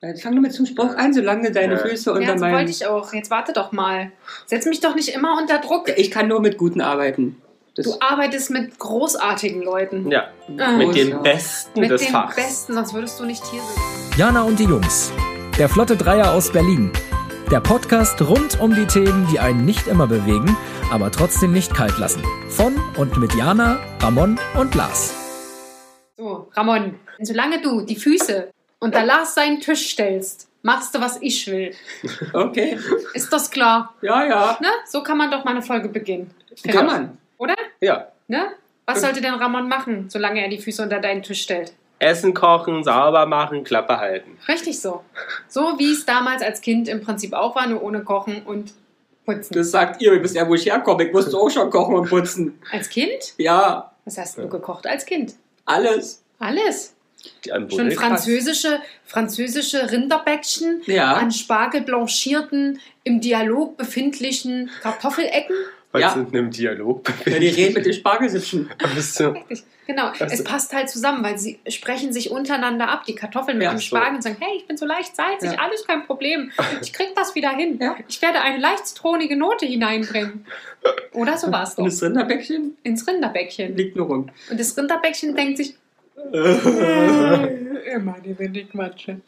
Fang doch mit zum Spruch an, solange deine Ja. Füße Ja, unter das meinem... wollte ich auch. Jetzt warte doch mal. Setz mich doch nicht immer unter Druck. Ich kann nur mit Guten arbeiten. Das Du arbeitest mit großartigen Leuten. Ja, Ah. mit den ja. Besten Mit des den Fachs. Besten, sonst würdest du nicht hier sitzen. Jana und die Jungs. Der Flotte Dreier aus Berlin. Der Podcast rund um die Themen, die einen nicht immer bewegen, aber trotzdem nicht kalt lassen. Von und mit Jana, Ramon und Lars. So, Ramon, solange du die Füße unter Lars seinen Tisch stellst, machst du, was ich will. Okay, Ist das klar? ja, ja. Ne? So kann man doch mal eine Folge beginnen. Kann man. Oder? Ja. Ne? Was sollte denn Ramon machen, solange er die Füße unter deinen Tisch stellt? Essen kochen, sauber machen, Klappe halten. Richtig so. So wie es damals als Kind im Prinzip auch war, nur ohne Kochen und Putzen. Das sagt ihr, ihr wisst ja, wo ich herkomme. Ich musste auch schon kochen und putzen. als Kind? Ja, Was hast du gekocht als Kind? alles. Alles. Schon französische, französische Rinderbäckchen Ja. an Spargel blanchierten, im Dialog befindlichen Kartoffelecken. Was Ja. sind im Dialog? Ja, die reden mit den Spargelsippchen. Richtig. Genau, Also- es passt halt zusammen, weil sie sprechen sich untereinander ab, die Kartoffeln mit Ja, dem so. Spargel und sagen, hey, ich bin so leicht salzig, Ja. alles kein Problem. Ich krieg das wieder hin. Ja. Ich werde eine leicht zitronige Note hineinbringen. Oder so war es Und doch. das Rinderbäckchen Ins Rinderbäckchen. liegt nur rum. Und das Rinderbäckchen denkt sich, immer die Windigmatsche.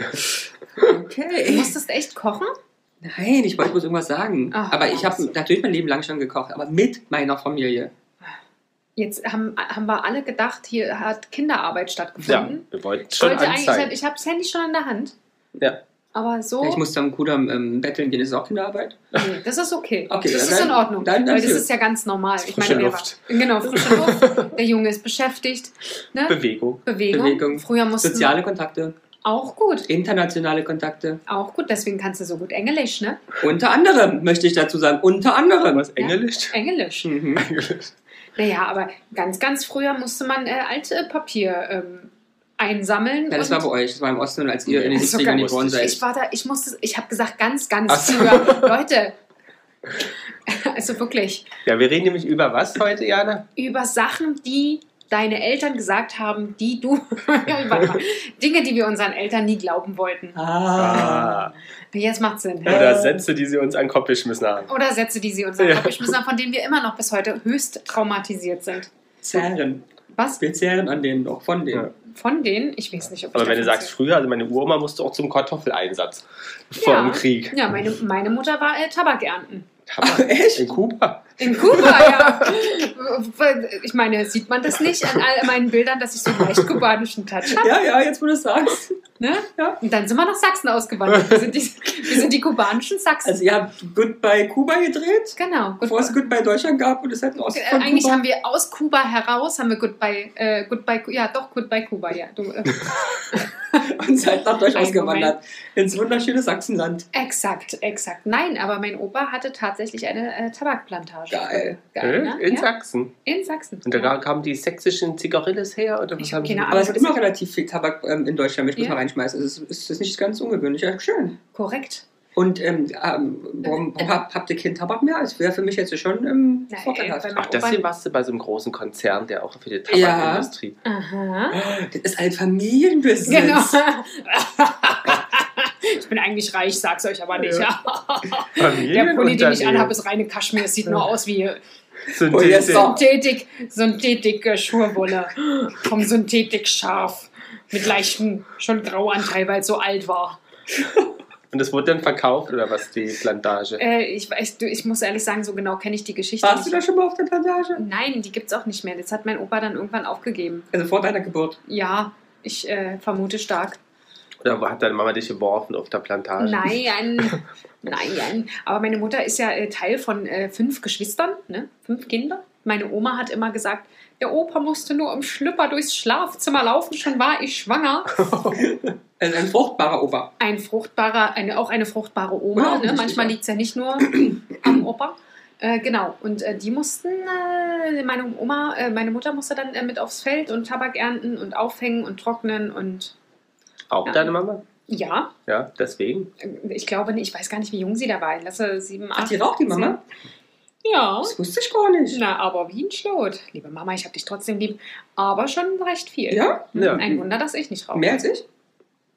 Du Okay. musstest echt kochen? Nein, ich wollte bloß irgendwas sagen. Ach, aber ich habe was. natürlich mein Leben lang schon gekocht, aber mit meiner Familie. Jetzt haben, haben wir alle gedacht, hier hat Kinderarbeit Ja, stattgefunden. wir wollten Ich schon wollte eigentlich, ich habe das Handy schon in der Hand. Ja. Aber so, Ja, Ich musste am Kudamm ähm, betteln gehen, das ist auch Kinderarbeit. nee, das ist okay. Okay, das dann- ist in Ordnung. dann- dann weil das ist ja ganz normal. Ich Frische meine, Luft. War, genau, frische Luft. Der Junge ist beschäftigt. Ne? Bewegung. Bewegung. Bewegung. Früher mussten Soziale Kontakte, auch gut. internationale Kontakte. Auch gut, deswegen kannst du so gut Englisch, ne? Unter anderem, möchte ich dazu sagen, unter anderem. Was, Englisch? Englisch. Mhm. Englisch. Naja, aber ganz, ganz früher musste man äh, Altpapier ähm, einsammeln. Ja, das war bei euch, das war im Osten, als ihr in den Also 70ern ganz- geboren seid. Ich war da, ich musste, ich habe gesagt, ganz, ganz Ach so. früher. Leute, also wirklich, Ja, wir reden nämlich über was heute, Jana? über Sachen, die deine Eltern gesagt haben, die du, Dinge, die wir unseren Eltern nie glauben wollten. Ah. Jetzt macht Sinn. Oder Sätze, die sie uns an den Kopf geschmissen haben. Oder Sätze, die sie uns an den Kopf geschmissen haben, von denen wir immer noch bis heute höchst traumatisiert sind. Zehren. Was? Wir zehren an denen, auch von denen. Ja. Von denen? Ich weiß nicht, ob Aber ich wenn du sagst früher, also meine Uroma musste auch zum Kartoffeleinsatz vor Ja. dem Krieg. Ja, meine, meine Mutter war äh, Tabak ernten. Tabak. Echt? In Kuba. In Kuba, ja. Ich meine, sieht man das nicht an all meinen Bildern, dass ich so einen leicht kubanischen Touch habe? Ja, ja, jetzt wo du es sagst. Ne? Ja. Und dann sind wir nach Sachsen ausgewandert. Wir sind die, wir sind die kubanischen Sachsen. Also ihr habt Goodbye Kuba gedreht, genau. bevor es Goodbye Deutschland gab und es hätten aus Äh, von Eigentlich Kuba. haben wir aus Kuba heraus, haben wir Goodbye, äh, Goodbye, ja doch, Goodbye Kuba, ja. Du, äh, und seid nach Deutschland ausgewandert. Ins wunderschöne Sachsenland. exakt, exakt. Nein, aber mein Opa hatte tatsächlich eine äh, Tabakplantage. Geil. Geil, Äh, ne? In ja? Sachsen. In Sachsen. Und da ja. kamen die sächsischen Zigarilles her? Oder was Ich hab haben keine Ahnung. Aber es das gibt immer ist- relativ viel Tabak ähm, in Deutschland, möchte ich Ja. mal reinschmeißen. Es ist, ist, ist nicht ganz ungewöhnlich. Ja, schön. Korrekt. Und ähm, ähm, warum, warum habt, habt ihr keinen Tabak mehr? Es wäre für mich jetzt schon ähm, Nein, vorteilhaft. äh, Ach, deswegen warst du bei so einem großen Konzern, der auch für die Ja. Tabakindustrie. Aha. Das ist ein Familienbusiness. Genau. ich bin eigentlich reich, sag's euch aber nicht. Ja. Der Pulli, den ich anhabe, ist reine Kaschmir. Es sieht nur aus wie. Synthetik, Synthetik äh, Schurwolle vom Synthetik-Schaf. Mit leichten, schon Grauanteil, weil es so alt war. Und das wurde dann verkauft oder was, die Plantage? Äh, ich, weiß, du, ich muss ehrlich sagen, so genau kenne ich die Geschichte Warst du da nicht. schon mal auf der Plantage? Nein, die gibt's auch nicht mehr. Das hat mein Opa dann irgendwann aufgegeben. Also vor deiner Geburt. Ja, ich äh, vermute stark. Oder hat deine Mama dich geworfen auf der Plantage? Nein, nein. Aber meine Mutter ist ja äh, Teil von äh, fünf Geschwistern, ne? fünf Kinder. Meine Oma hat immer gesagt, der Opa musste nur im Schlüpper durchs Schlafzimmer laufen, schon war ich schwanger. Also ein fruchtbarer Opa. Ein fruchtbarer, eine, auch eine fruchtbare Ja, Oma. Ne? Manchmal liegt es ja nicht nur am Opa. Äh, genau, und äh, die mussten, äh, meine Oma, äh, meine Mutter musste dann mit aufs Feld und Tabak ernten und aufhängen und trocknen und Auch Ja. deine Mama? ja, Ja, deswegen. ich glaube nicht, ich weiß gar nicht, wie jung sie da war. Ich lasse sieben, Hat acht. die raucht die Mama? Ja. Das wusste ich gar nicht. Na, aber wie ein Schlot. Liebe Mama, ich habe dich trotzdem lieb, aber schon recht viel. Ja? Ja. Ein Wunder, dass ich nicht rauche. Mehr als ich?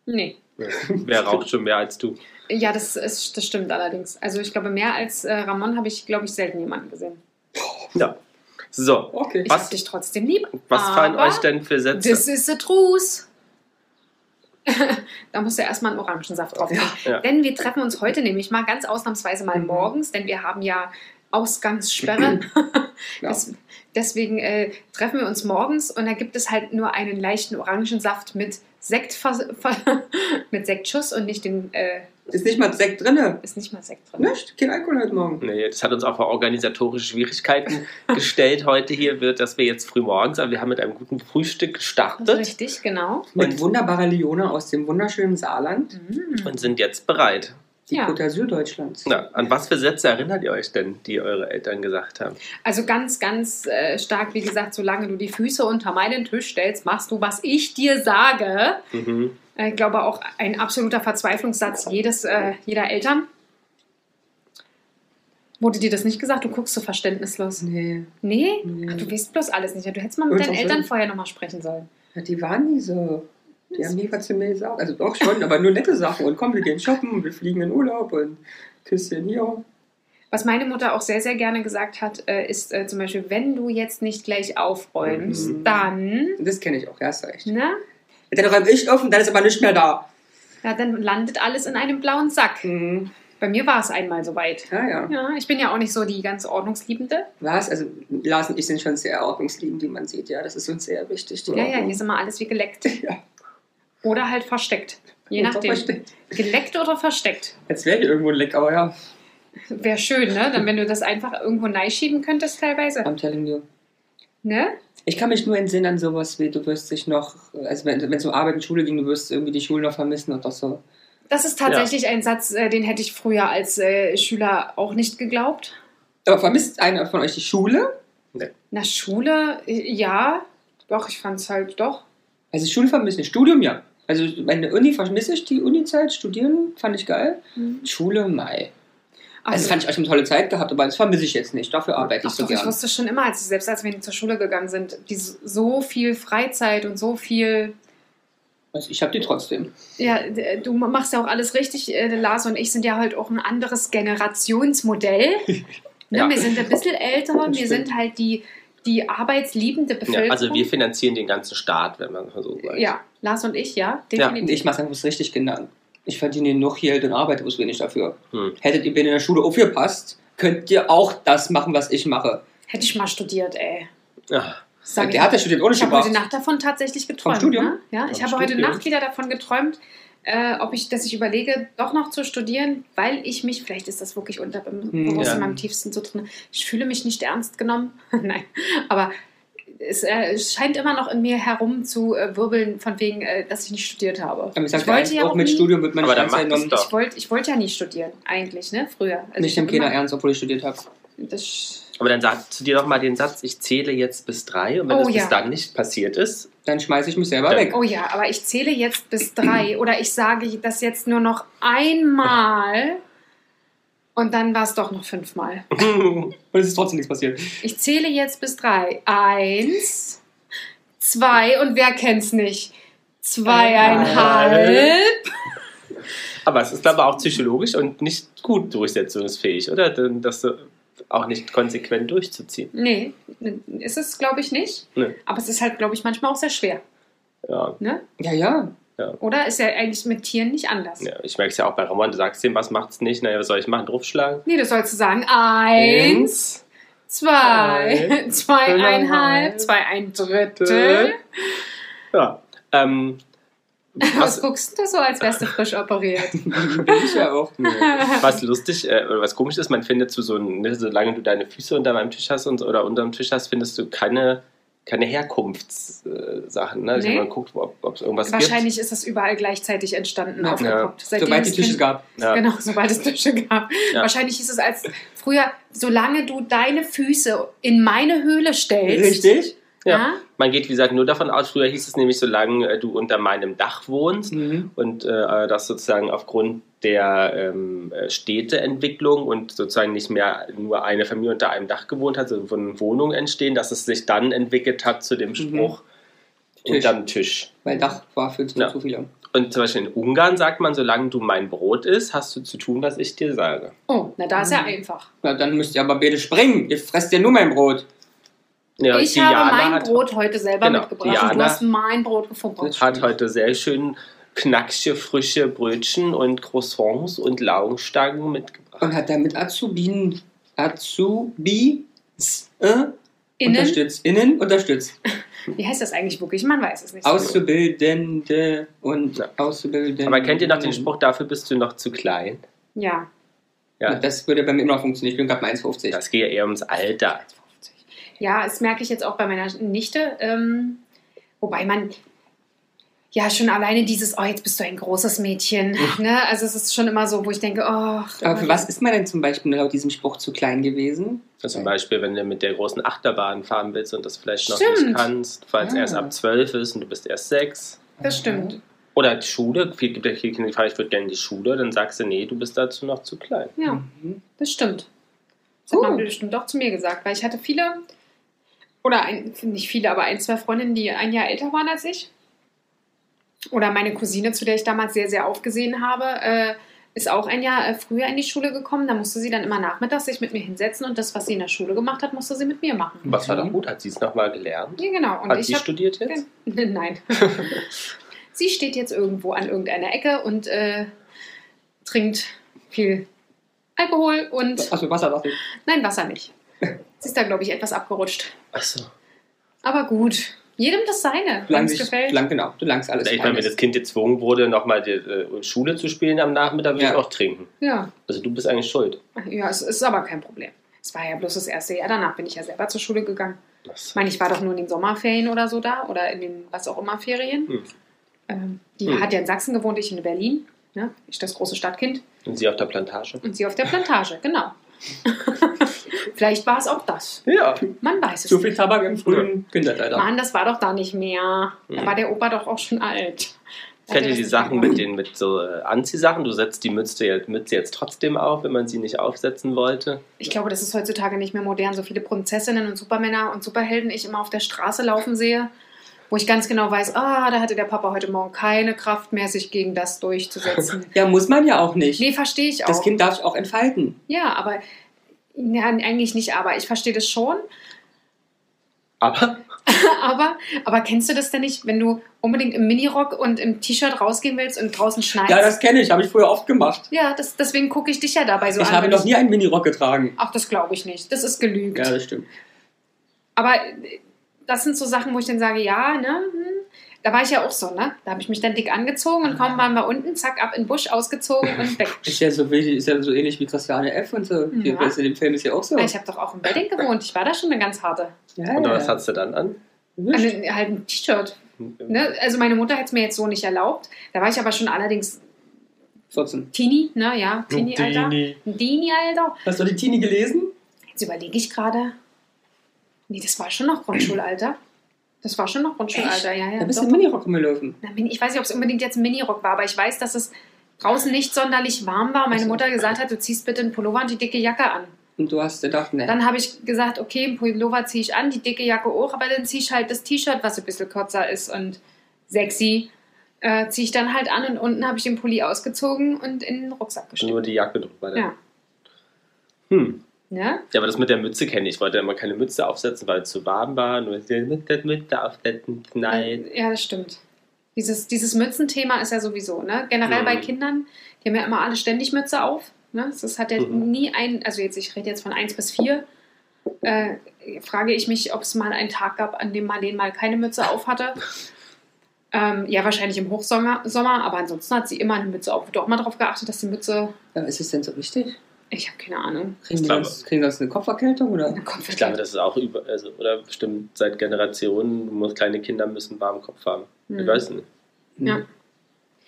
Nee. Wer raucht schon mehr als du? Ja, das, ist, das stimmt allerdings. Also ich glaube, mehr als äh, Ramon habe ich, glaube ich, selten jemanden gesehen. Ja. So, Okay. Ich Was- habe dich trotzdem lieb. was fallen euch denn für Sätze? Das ist the truth. da musst du erstmal einen Orangensaft drauf tun. Ja. Denn wir treffen uns heute nämlich mal ganz ausnahmsweise mal Mhm. morgens, denn wir haben ja Ausgangssperre. Ja. Das, deswegen äh, treffen wir uns morgens und da gibt es halt nur einen leichten Orangensaft mit Sekt mit Sektschuss und nicht den äh, Ist nicht mal Sekt drin. ist nicht mal Sekt drin. Nicht? Kein Alkohol heute Morgen. Nee, das hat uns auch vor organisatorische Schwierigkeiten gestellt heute hier, wird, dass wir jetzt früh morgens, aber wir haben mit einem guten Frühstück gestartet richtig, genau. Mit Und- wunderbarer Lione aus dem wunderschönen Saarland. Mhm. und sind jetzt bereit. Die Ja. Côte d'Azur Deutschlands. Na, an was für Sätze erinnert ihr euch denn, die eure Eltern gesagt haben? Also ganz, ganz äh, stark, wie gesagt, solange du die Füße unter meinen Tisch stellst, machst du, was ich dir sage. Mhm. Äh, Ich glaube auch ein absoluter Verzweiflungssatz jedes, äh, jeder Eltern. Wurde dir das nicht gesagt? Du guckst so verständnislos. Nee, Nee? Nee. Ach, du weißt bloß alles nicht. Du hättest mal mit Und deinen Eltern vorher nochmal sprechen sollen. ja, die waren nie so. Die haben nie was zu mir gesagt. Also doch schon, aber nur nette Sachen. Und komm, wir gehen shoppen und wir fliegen in Urlaub und Küsschen hier. Was meine Mutter auch sehr, sehr gerne gesagt hat, äh, ist äh, zum Beispiel, wenn du jetzt nicht gleich aufräumst, Mhm. dann, das kenne ich auch, ja, hast recht. ne? Dann räume ich auf und dann ist aber nicht mehr da. Ja, dann landet alles in einem blauen Sack. Mhm. Bei mir war es einmal soweit. Ja, ja. Ja, ich bin ja auch nicht so die ganz Ordnungsliebende. Was? Also Lars und ich sind schon sehr ordnungsliebend, wie man sieht. Ja, das ist uns sehr wichtig. Ja, ja, Ordnung. hier ist immer alles wie geleckt. Ja. Oder halt versteckt. Je Oder nachdem. versteckt. Geleckt oder versteckt. Jetzt wäre hier irgendwo ein Leck, aber ja, Wäre schön, ne? Dann, wenn du das einfach irgendwo schieben könntest, teilweise. I'm telling you. Ne? Ich kann mich nur entsinnen an sowas wie, du wirst dich noch, also wenn es um Arbeit und Schule ging, du wirst irgendwie die Schule noch vermissen oder so. Das ist tatsächlich ein Satz, äh, den hätte ich früher als äh, Schüler auch nicht geglaubt. Aber vermisst einer von euch die Schule? Na, Schule, äh, ja. Doch, ich fand es halt doch. Also Schule vermissen, Studium ja. Also meine Uni vermisse ich, die Uni-Zeit, studieren fand ich geil. Schule, mei. Also Also, fand ich echt eine tolle Zeit gehabt, aber das vermisse ich jetzt nicht. Dafür arbeite ich so doch, ich gern. wusste schon immer, als, selbst als wir zur Schule gegangen sind, die so viel Freizeit und so viel Also ich habe die trotzdem. Ja, d- du machst ja auch alles richtig. Äh, Lars und ich sind ja halt auch ein anderes Generationsmodell. ne, Ja. Wir sind ein bisschen älter, wir sind halt die, die arbeitsliebende Ja, Bevölkerung. also wir finanzieren den ganzen Staat, wenn man so sagt. Ja, Lars und ich, ja, definitiv. ich mache es richtig genannt. Ich verdiene noch Geld und arbeite bloß wenig dafür. Hm. Hättet ihr mir in der Schule aufgepasst, könnt ihr auch das machen, was ich mache. Hätte ich mal studiert, ey. Ja. Sag Der hat ja studiert ohne ich habe heute. Nacht davon tatsächlich geträumt. Studium? Ne? Ja, ich Vom habe heute? Nacht wieder davon geträumt, äh, ob ich, dass ich überlege, doch noch zu studieren, weil ich mich, vielleicht ist das wirklich unterbewusst Hm, ja. in meinem tiefsten so drin, ich fühle mich nicht ernst genommen. Nein, aber es, äh, scheint immer noch in mir herum zu äh, wirbeln, von wegen, äh, dass ich nicht studiert habe. Aber ich ich sag wollte ja auch auch mit nie, Studium wird man Aber nicht genommen. doch. ich wollte ich wollte ja nie studieren, eigentlich, ne, früher. Also Nicht ich im hab Kinder immer- ernst, obwohl ich studiert habe. Aber dann sagst du dir doch mal den Satz, ich zähle jetzt bis drei und wenn Oh, das ja. bis dann nicht passiert ist, Dann schmeiße ich mich selber Ja. weg. oh ja, aber ich zähle jetzt bis drei oder ich sage das jetzt nur noch einmal und dann war es doch noch fünfmal. Und es ist trotzdem nichts passiert. Ich zähle jetzt bis drei. Eins, zwei und wer kennt's nicht? Zweieinhalb. aber es ist aber auch psychologisch und nicht gut durchsetzungsfähig, oder? Denn Das so auch nicht konsequent durchzuziehen. Nee, ist es, glaube ich, nicht. Nee. Aber es ist halt, glaube ich, manchmal auch sehr schwer. Ja. Ne? Ja, ja. Oder ist ja eigentlich mit Tieren nicht anders. ja, ich merke es ja auch bei Ramon, du sagst ihm, was macht's nicht, naja, was soll ich machen, draufschlagen? Nee, du sollst sagen, eins, zwei, zweieinhalb, zwei ein Drittel. Ja. Ähm, Was was, guckst du so, als wärst du frisch operiert? Bin ich ja auch. was lustig äh, oder was komisch ist, man findet zu so, ne, solange du deine Füße unter meinem Tisch hast und, oder unterm Tisch hast, findest du keine, keine Herkunftssachen. Ne? Also Nee. man guckt, ob es irgendwas Wahrscheinlich ist das überall gleichzeitig entstanden, Ja. aufgepoppt. Seitdem Sobald die es Tische Kind- gab. gibt. Ja. Genau, sobald es Tische gab. Ja. Wahrscheinlich hieß es als früher, solange du deine Füße in meine Höhle stellst. Richtig? Ja. Man geht, wie gesagt, nur davon aus, früher hieß es nämlich, solange äh, du unter meinem Dach wohnst Mhm. und äh, das sozusagen aufgrund der ähm, äh, Städteentwicklung und sozusagen nicht mehr nur eine Familie unter einem Dach gewohnt hat, sondern von Wohnungen entstehen, dass es sich dann entwickelt hat zu dem Spruch Tisch. unterm Tisch. Weil Dach war für zu, Ja. zu viele. Und zum Beispiel in Ungarn sagt man, solange du mein Brot isst, hast du zu tun, was ich dir sage. Oh, na da ist ja Mhm. einfach. Na, dann müsst ihr aber beide springen. Ihr fresst ja nur mein Brot. Ja, ich Diana habe mein hat, Brot heute selber Genau, mitgebracht und du Diana- hast mein Brot gefunden. hat heute sehr schön knackige, frische Brötchen und Croissants und Laugenstangen mitgebracht. Und hat damit Azubin, Azubi, äh, Innen, unterstützt. Innen unterstützt. wie heißt das eigentlich wirklich? Man weiß es nicht. so. Auszubildende und Ja. Auszubildende. Aber kennt ihr noch den Spruch, dafür bist du noch zu klein? Ja. Ja. Das würde bei mir immer noch funktionieren. Ich bin gerade mal 1,50. Das geht ja eher ums Alter. Ja, das merke ich jetzt auch bei meiner Nichte. Ähm, wobei man ja schon alleine dieses, oh, jetzt bist du ein großes Mädchen. ne? Also es ist schon immer so, wo ich denke, oh. Aber für was ist man denn zum Beispiel laut diesem Spruch zu klein gewesen? Also zum Beispiel, wenn du mit der großen Achterbahn fahren willst und das vielleicht noch Stimmt. nicht kannst, weil es Ah. erst ab 12 ist und du bist erst 6. Das stimmt. Oder die Schule, viel gibt ja viele Kinder, die fragen, ich würde gerne in die Schule, dann sagst du, nee, du bist dazu noch zu klein. Ja, Mhm. das stimmt. Das hat man bestimmt doch zu mir gesagt, weil ich hatte viele, oder ein, nicht viele, aber ein, zwei Freundinnen, die ein Jahr älter waren als ich. Oder meine Cousine, zu der ich damals sehr, sehr aufgesehen habe, äh, ist auch ein Jahr äh, früher in die Schule gekommen. Da musste sie dann immer nachmittags sich mit mir hinsetzen und das, was sie in der Schule gemacht hat, musste sie mit mir machen. Was war doch gut? Hat sie es nochmal gelernt? Ja, genau. Und Hat sie hab, studiert jetzt? Nein. sie steht jetzt irgendwo an irgendeiner Ecke und äh, trinkt viel Alkohol und Achso, Wasser ich. Nein, Wasser nicht. Sie ist da, glaube ich, etwas abgerutscht. Achso. Aber gut, jedem das seine, wenn Lang es gefällt. lang, genau, du langst alles. Ich meine, wenn das Kind gezwungen wurde, nochmal die äh, Schule zu spielen am Nachmittag, würde Ja. ich auch trinken. Ja. Also du bist eigentlich schuld. ja, es ist aber kein Problem. Es war ja bloß das erste Jahr, danach bin ich ja selber zur Schule gegangen. Ich Das- meine, ich war doch nur in den Sommerferien oder so da oder in den was auch immer Ferien. Hm. Ähm, die Hm. hat ja in Sachsen gewohnt, ich in Berlin. Ne? Ich das große Stadtkind Und sie auf der Plantage? und sie auf der Plantage, genau. Vielleicht war es auch das. Ja. Man weiß es Zu viel nicht. Tabak im frühen Kindesalter. Mann, das war doch da nicht mehr. Da Hm. war der Opa doch auch schon alt. Ihr das die Sachen mit den mit so äh, Anziehsachen? Du setzt die Mütze jetzt, Mütze jetzt trotzdem auf, wenn man sie nicht aufsetzen wollte. Ich glaube, das ist heutzutage nicht mehr modern. So viele Prinzessinnen und Supermänner und Superhelden ich immer auf der Straße laufen sehe, wo ich ganz genau weiß, ah, da hatte der Papa heute Morgen keine Kraft mehr, sich gegen das durchzusetzen. Ja, muss man ja auch nicht. nee, verstehe ich auch. das Kind darf sich auch entfalten. ja, aber ja, eigentlich nicht, aber ich verstehe das schon. Aber aber, aber kennst du das denn nicht, wenn du unbedingt im Minirock und im T-Shirt rausgehen willst und draußen schneit? Ja, das kenne ich, habe ich früher oft gemacht. ja das, deswegen gucke ich dich ja dabei so ich an. habe wenn noch nie einen Minirock getragen. Ach, das glaube ich nicht. Das ist gelügt. Ja, das stimmt. Aber äh, das sind so Sachen, wo ich dann sage, ja, ne? hm. Da war ich ja auch so, ne? Da habe ich mich dann dick angezogen und kaum waren wir unten, zack, ab in den Busch, ausgezogen und weg. Ist ja so, ist ja so ähnlich wie Christiane F. und so. Hier, Ja. in dem Film ist ja auch so. Ich habe doch auch im Wedding gewohnt. Ich war da schon eine ganz harte. ja, und ja. was hast du dann an? Also, halt ein T-Shirt. Ne? Also meine Mutter hätte es mir jetzt so nicht erlaubt. Da war ich aber schon allerdings 14. Teenie, ne? Ja, Teenie-Alter. Teenie-Alter. Hast du die Teenie gelesen? Jetzt überlege ich gerade. Nee, das war schon noch Grundschulalter. Das war schon noch Grundschulalter, ja, ja. da bist du im Minirock rumgelaufen. Na, Mini- Ich weiß nicht, ob es unbedingt jetzt ein Minirock war, aber ich weiß, dass es draußen nicht sonderlich warm war. Meine Mutter gesagt hat, du ziehst bitte einen Pullover und die dicke Jacke an. Und du hast gedacht, ne. Dann habe ich gesagt, okay, einen Pullover ziehe ich an, die dicke Jacke auch, aber dann ziehe ich halt das T-Shirt, was ein bisschen kürzer ist und sexy, äh, ziehe ich dann halt an und unten habe ich den Pulli ausgezogen und in den Rucksack gesteckt. Nur die Jacke drüber. dann. Ja. Hm. Ne? Ja, aber das mit der Mütze kenne ich. Ich wollte immer keine Mütze aufsetzen, weil es zu warm war. Nur mit der Mütze aufsetzen, nein. Ja, das stimmt. Dieses, dieses Mützenthema ist ja sowieso, ne? Generell Mhm. bei Kindern, die haben ja immer alle ständig Mütze auf. Ne? Das hat ja Mhm. nie ein, also jetzt, ich rede jetzt von 1 bis 4, äh, frage ich mich, ob es mal einen Tag gab, an dem Marlene mal keine Mütze auf hatte. Ähm, ja, wahrscheinlich im Hochsommer, Sommer, aber ansonsten hat sie immer eine Mütze auf. Wird auch mal darauf geachtet, dass die Mütze, Ja, ist es denn so wichtig? Ich habe keine Ahnung. Kriegen die glaube- sonst, kriegen die sonst eine Kopferkältung? Oder? Eine Kopf- Ich glaube, das ist auch über, also, oder bestimmt seit Generationen, muss, kleine Kinder müssen warmen Kopf haben. Ich Hm. weiß nicht. Ja.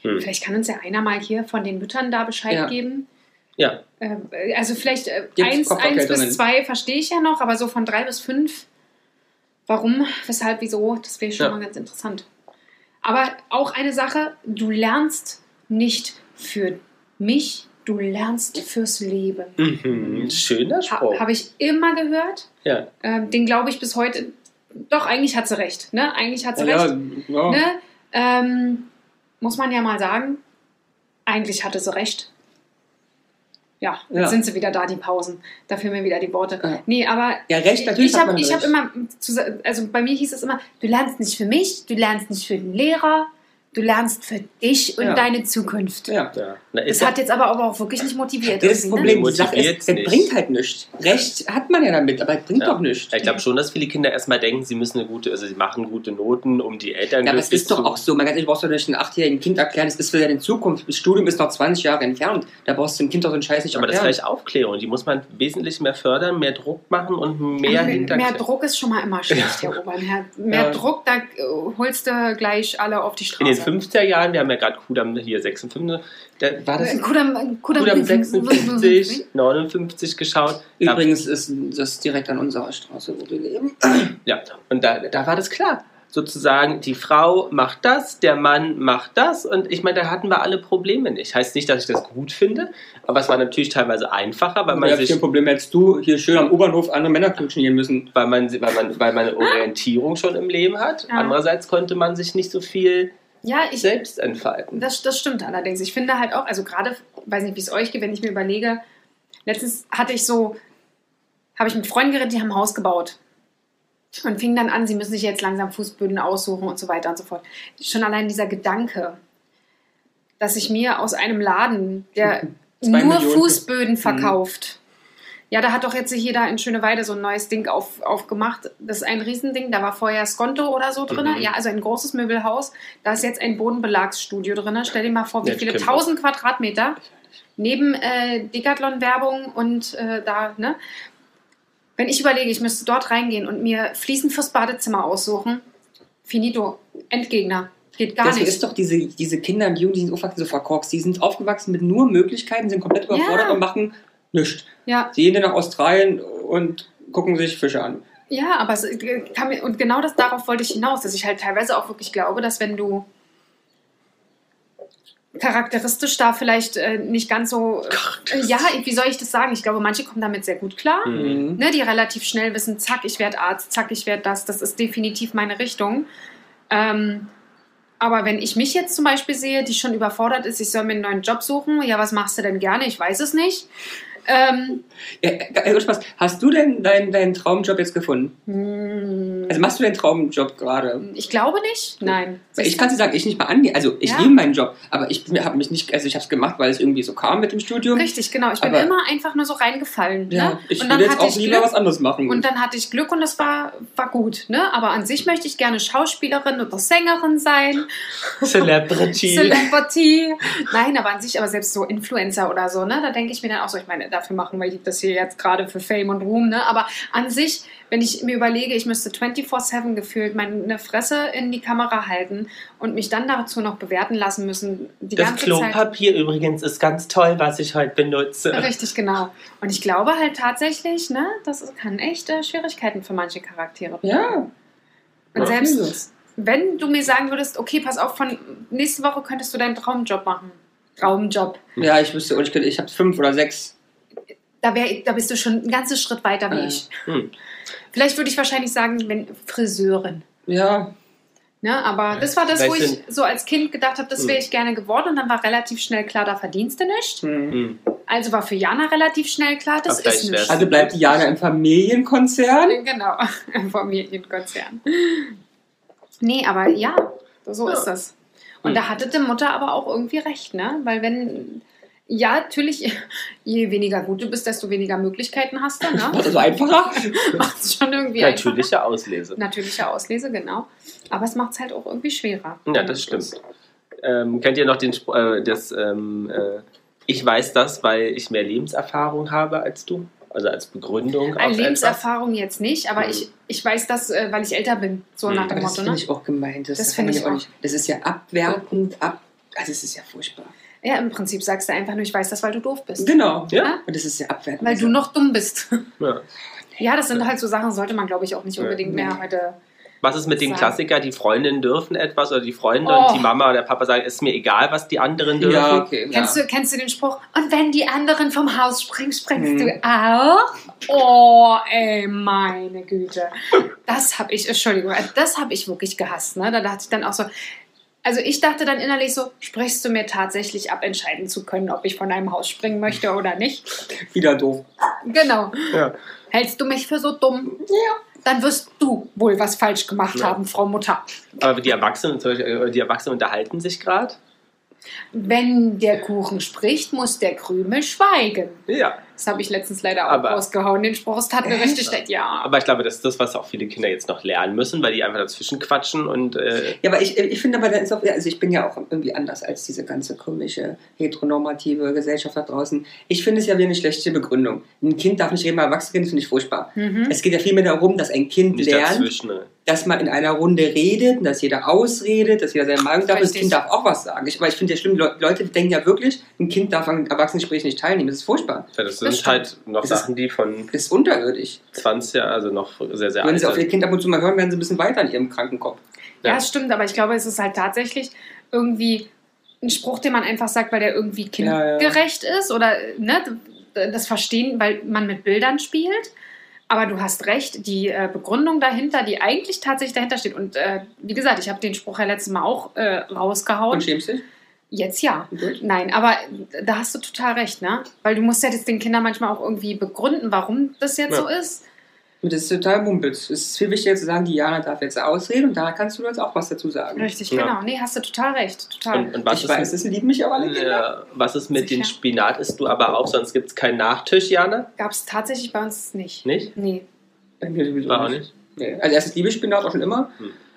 Hm. Vielleicht kann uns ja einer mal hier von den Müttern da Bescheid Ja. geben. Ja, Ähm, Also vielleicht äh, eins, eins bis zwei verstehe ich ja noch, aber so von drei bis fünf, warum, weshalb, wieso, das wäre schon Ja. mal ganz interessant. Aber auch eine Sache, du lernst nicht für mich, du lernst fürs Leben. mhm. schöner Spruch. Ha, Habe ich immer gehört. ja. Ähm, den glaube ich bis heute. Doch, eigentlich hat sie recht. Ne? Eigentlich hat sie Ja, recht. ja. Ne? Ähm, muss man ja mal sagen, eigentlich hatte sie recht. Ja, jetzt Ja. sind sie wieder da, die Pausen. Da fehlen mir wieder die Worte. Ja. Nee, aber Ja, recht, natürlich ich habe hab immer, zu- also bei mir hieß es immer, du lernst nicht für mich, du lernst nicht für den Lehrer, du lernst für dich und Ja. deine Zukunft. Ja. Ja. Na, Das hat jetzt aber auch wirklich nicht motiviert. Das ist das Problem. Ne? Motiviert ist, es nicht. bringt halt nichts. Recht hat man ja damit, aber es bringt Ja. doch nichts. Ich glaube schon, dass viele Kinder erstmal denken, sie müssen eine gute, also sie machen gute Noten, um die Eltern Ja, aber es ist doch zu- auch so. Man kann nicht, brauchst du nicht einem achtjährigen Kind erklären, es ist für deine Zukunft. Das Studium ist noch 20 Jahre entfernt. Da brauchst du dem Kind doch so einen Scheiß nicht Aber das ist erklären. vielleicht Aufklärung. Die muss man wesentlich mehr fördern, mehr Druck machen und mehr mehr, hinter. mehr Druck ist schon mal immer schlecht, Herr Obernherr. Mehr Ja. Druck, da äh, holst du gleich alle auf die Straße. Den 50er Jahren, wir haben ja gerade Kudam hier 56, da war das Kudam, Kudam, Kudam 56, 59 geschaut. Da, Übrigens ist das direkt an unserer Straße, wo wir leben. ja, und da, da war das klar. Sozusagen, die Frau macht das, der Mann macht das und ich meine, da hatten wir alle Probleme nicht. Heißt nicht, dass ich das gut finde, aber es war natürlich teilweise einfacher, weil man Man sich ein Problem, hättest du hier schön am U-Bahnhof andere Männer knutschen gehen müssen. weil man, weil man, weil man eine Orientierung schon im Leben hat. Ja. Andererseits konnte man sich nicht so viel Ja, ich, selbst entfalten. Das, das stimmt allerdings. Ich finde halt auch, also gerade, weiß nicht, wie es euch geht, wenn ich mir überlege, letztens hatte ich so, habe ich mit Freunden geredet, die haben ein Haus gebaut. Und fing dann an, sie müssen sich jetzt langsam Fußböden aussuchen und so weiter und so fort. Schon allein dieser Gedanke, dass ich mir aus einem Laden, der nur Millionen. Fußböden verkauft, ja, da hat doch jetzt hier da in Schöneweide so ein neues Ding auf, aufgemacht. Das ist ein Riesending. Da war vorher Skonto oder so drin. Mhm. Ja, also ein großes Möbelhaus. Da ist jetzt ein Bodenbelagsstudio drin. Stell dir mal vor, wie Ja, viele tausend Quadratmeter. Neben äh, Decathlon-Werbung und äh, da, ne? Wenn ich überlege, ich müsste dort reingehen und mir Fliesen fürs Badezimmer aussuchen, finito, Endgegner. Geht gar Deswegen nicht. ist doch diese, diese Kinder und Jugendlichen die sind aufgewachsen so verkorkst. Die sind aufgewachsen mit nur Möglichkeiten, sind komplett überfordert Ja. und machen nichts. ja, Sie gehen dann nach Australien und gucken sich Fische an. Ja, aber es äh, kann mir, und genau das darauf wollte ich hinaus, dass ich halt teilweise auch wirklich glaube, dass wenn du charakteristisch da vielleicht äh, nicht ganz so, äh, ja, wie soll ich das sagen? Ich glaube, manche kommen damit sehr gut klar, Mhm. Mhm. ne, die relativ schnell wissen, zack, ich werde Arzt, zack, ich werde das, das ist definitiv meine Richtung. Ähm, aber wenn ich mich jetzt zum Beispiel sehe, die schon überfordert ist, ich soll mir einen neuen Job suchen, ja, was machst du denn gerne? Ich weiß es nicht. Ähm, Ja, äh, Spaß. Hast du denn deinen deinen Traumjob jetzt gefunden? hm, Also machst du deinen Traumjob gerade? ich glaube nicht. Nein. Ich kann dir sagen, ich nicht mal an. Also ich Ja. liebe meinen Job, aber ich habe mich nicht, also ich habe es gemacht, weil es irgendwie so kam mit dem Studium. Richtig, genau. Ich bin Aber- immer einfach nur so reingefallen. Ja, ne? ich und würde dann jetzt hatte auch ich lieber Glück. was anderes machen. Und dann hatte ich Glück und das war, war gut. Ne? Aber an sich möchte ich gerne Schauspielerin oder Sängerin sein. Celebrity. Celebrity. Nein, aber an sich, aber selbst so Influencer oder so, ne? Da denke ich mir dann auch so, ich meine, dafür machen wir das hier jetzt gerade für Fame und Ruhm, ne? Aber an sich, wenn ich mir überlege, ich müsste 24-7 gefühlt meine Fresse in die Kamera halten und mich dann dazu noch bewerten lassen müssen, die das ganze Zeit. Klopapier übrigens ist ganz toll, was ich heute benutze. Richtig, genau. Und ich glaube halt tatsächlich, ne, das kann echt äh, Schwierigkeiten für manche Charaktere bringen. ja. Und Ja. selbst wenn du mir sagen würdest, okay, pass auf, von nächste Woche könntest du deinen Traumjob machen. Traumjob. Ja, ich wüsste, ich, ich habe fünf oder sechs. Da, wär, da bist du schon einen ganzen Schritt weiter wie Ja. ich. Hm. Vielleicht würde ich wahrscheinlich sagen, wenn Friseurin. Ja, Ne, aber das war das, wo ich so als Kind gedacht habe, das Hm. wäre ich gerne geworden. Und dann war relativ schnell klar, da verdienst du nicht. hm. Hm. Also war für Jana relativ schnell klar, das Aber vielleicht ist nicht. Also bleibt Diana im Familienkonzern. Genau, im Familienkonzern. Nee, aber ja, so Ja. ist das. Und Hm. da hatte die Mutter aber auch irgendwie recht, ne? Weil wenn, ja, natürlich, je weniger gut du bist, desto weniger Möglichkeiten hast du, ne? Also einfacher. Macht es schon irgendwie einfacher. Natürliche Auslese. Natürliche Auslese, genau. Aber es macht es halt auch irgendwie schwerer. Ja, das stimmt. Ähm, kennt ihr noch den äh, das ähm, äh, Ich weiß das, weil ich mehr Lebenserfahrung habe als du? Also als Begründung Eine auf Lebenserfahrung jetzt nicht, aber Hm. ich, ich weiß das, äh, weil ich älter bin, so Hm. nach dem Aber das Motto, finde ne? ich auch gemeint. Das, Das finde ich auch. nicht. Das ist ja abwertend, ab. Also es ist ja furchtbar. Ja, im Prinzip sagst du einfach nur, ich weiß das, weil du doof bist. Genau. Ja. Und das ist ja abwertend. Weil du noch dumm bist. Ja. Ja, das sind halt so Sachen, sollte man, glaube ich, auch nicht Ja. unbedingt mehr heute. Was ist mit dem. Klassiker, die Freundinnen dürfen etwas oder die Freunde Oh. und die Mama oder der Papa sagen, ist mir egal, was die anderen dürfen? Ja, okay. Kennst, ja. du, kennst du den Spruch? Und wenn die anderen vom Haus springen, springst Hm. du auch? Oh, ey, meine Güte. Das habe ich, Entschuldigung, also das habe ich wirklich gehasst. Ne? Da dachte ich dann auch so, Also ich dachte dann innerlich so, sprichst du mir tatsächlich ab, entscheiden zu können, ob ich von einem Haus springen möchte oder nicht? Wieder doof. Genau. Ja. Hältst du mich für so dumm? Ja. Dann wirst du wohl was falsch gemacht Ja. haben, Frau Mutter. Aber die Erwachsenen, Beispiel, die Erwachsenen unterhalten sich gerade. Wenn der Kuchen spricht, muss der Krümel schweigen. Ja. Das habe ich letztens leider auch Aber- rausgehauen. Den Spruch, es tat mir richtig leid. Ja. Aber ich glaube, das ist das, was auch viele Kinder jetzt noch lernen müssen, weil die einfach dazwischen quatschen und äh, Ja, aber ich, ich finde aber, da ist auch, also ich bin ja auch irgendwie anders als diese ganze komische heteronormative Gesellschaft da draußen. Ich finde es ja wie eine schlechte Begründung. Ein Kind darf nicht reden, aber Erwachsene finde ich furchtbar. Mhm. Es geht ja vielmehr darum, dass ein Kind nicht lernt, dazwischen. ne? Dass man in einer Runde redet, und dass jeder ausredet, dass jeder seine Meinung darf. Das. Kind darf auch was sagen. Ich, aber ich finde ja schlimm, Le Leute denken ja wirklich, ein Kind darf an Erwachsenengesprächen nicht teilnehmen. Das ist furchtbar. Ja, das Das sind halt noch Es ist- Sachen, die von ist unterirdisch. 20 Jahren, also noch sehr, sehr Wenn alt sie auf ihr. Kind ab und zu mal hören, werden sie ein bisschen weiter in ihrem kranken Kopf. Ja, Ja. es stimmt, aber ich glaube, es ist halt tatsächlich irgendwie ein Spruch, den man einfach sagt, weil der irgendwie Ja, ja. kindgerecht ist oder ne, das Verstehen, weil man mit Bildern spielt. Aber du hast recht, die äh, Begründung dahinter, die eigentlich tatsächlich dahinter steht. Und äh, wie gesagt, ich habe den Spruch ja letztes Mal auch äh, rausgehauen. Und schämst dich? Jetzt ja. Gut. Nein, aber da hast du total recht, ne? Weil du musst ja jetzt den Kindern manchmal auch irgendwie begründen, warum das jetzt Ja. so ist. Und das ist total mumpitz. Es ist viel wichtiger zu sagen, Diana darf jetzt ausreden und da kannst du jetzt auch was dazu sagen. Richtig, Ja. genau. Nee, hast du total recht. Total. Und, und was, ich weiß, ist, es lieben mich aber alle Kinder. ja, was ist mit Sicher. den Spinat? Isst du aber auch, sonst gibt es keinen Nachtisch, Jana? Gab es tatsächlich bei uns nicht. Nicht? Nee. Bei mir sowieso War auch nicht. Nee. Also erstes liebe ich Spinat auch schon immer.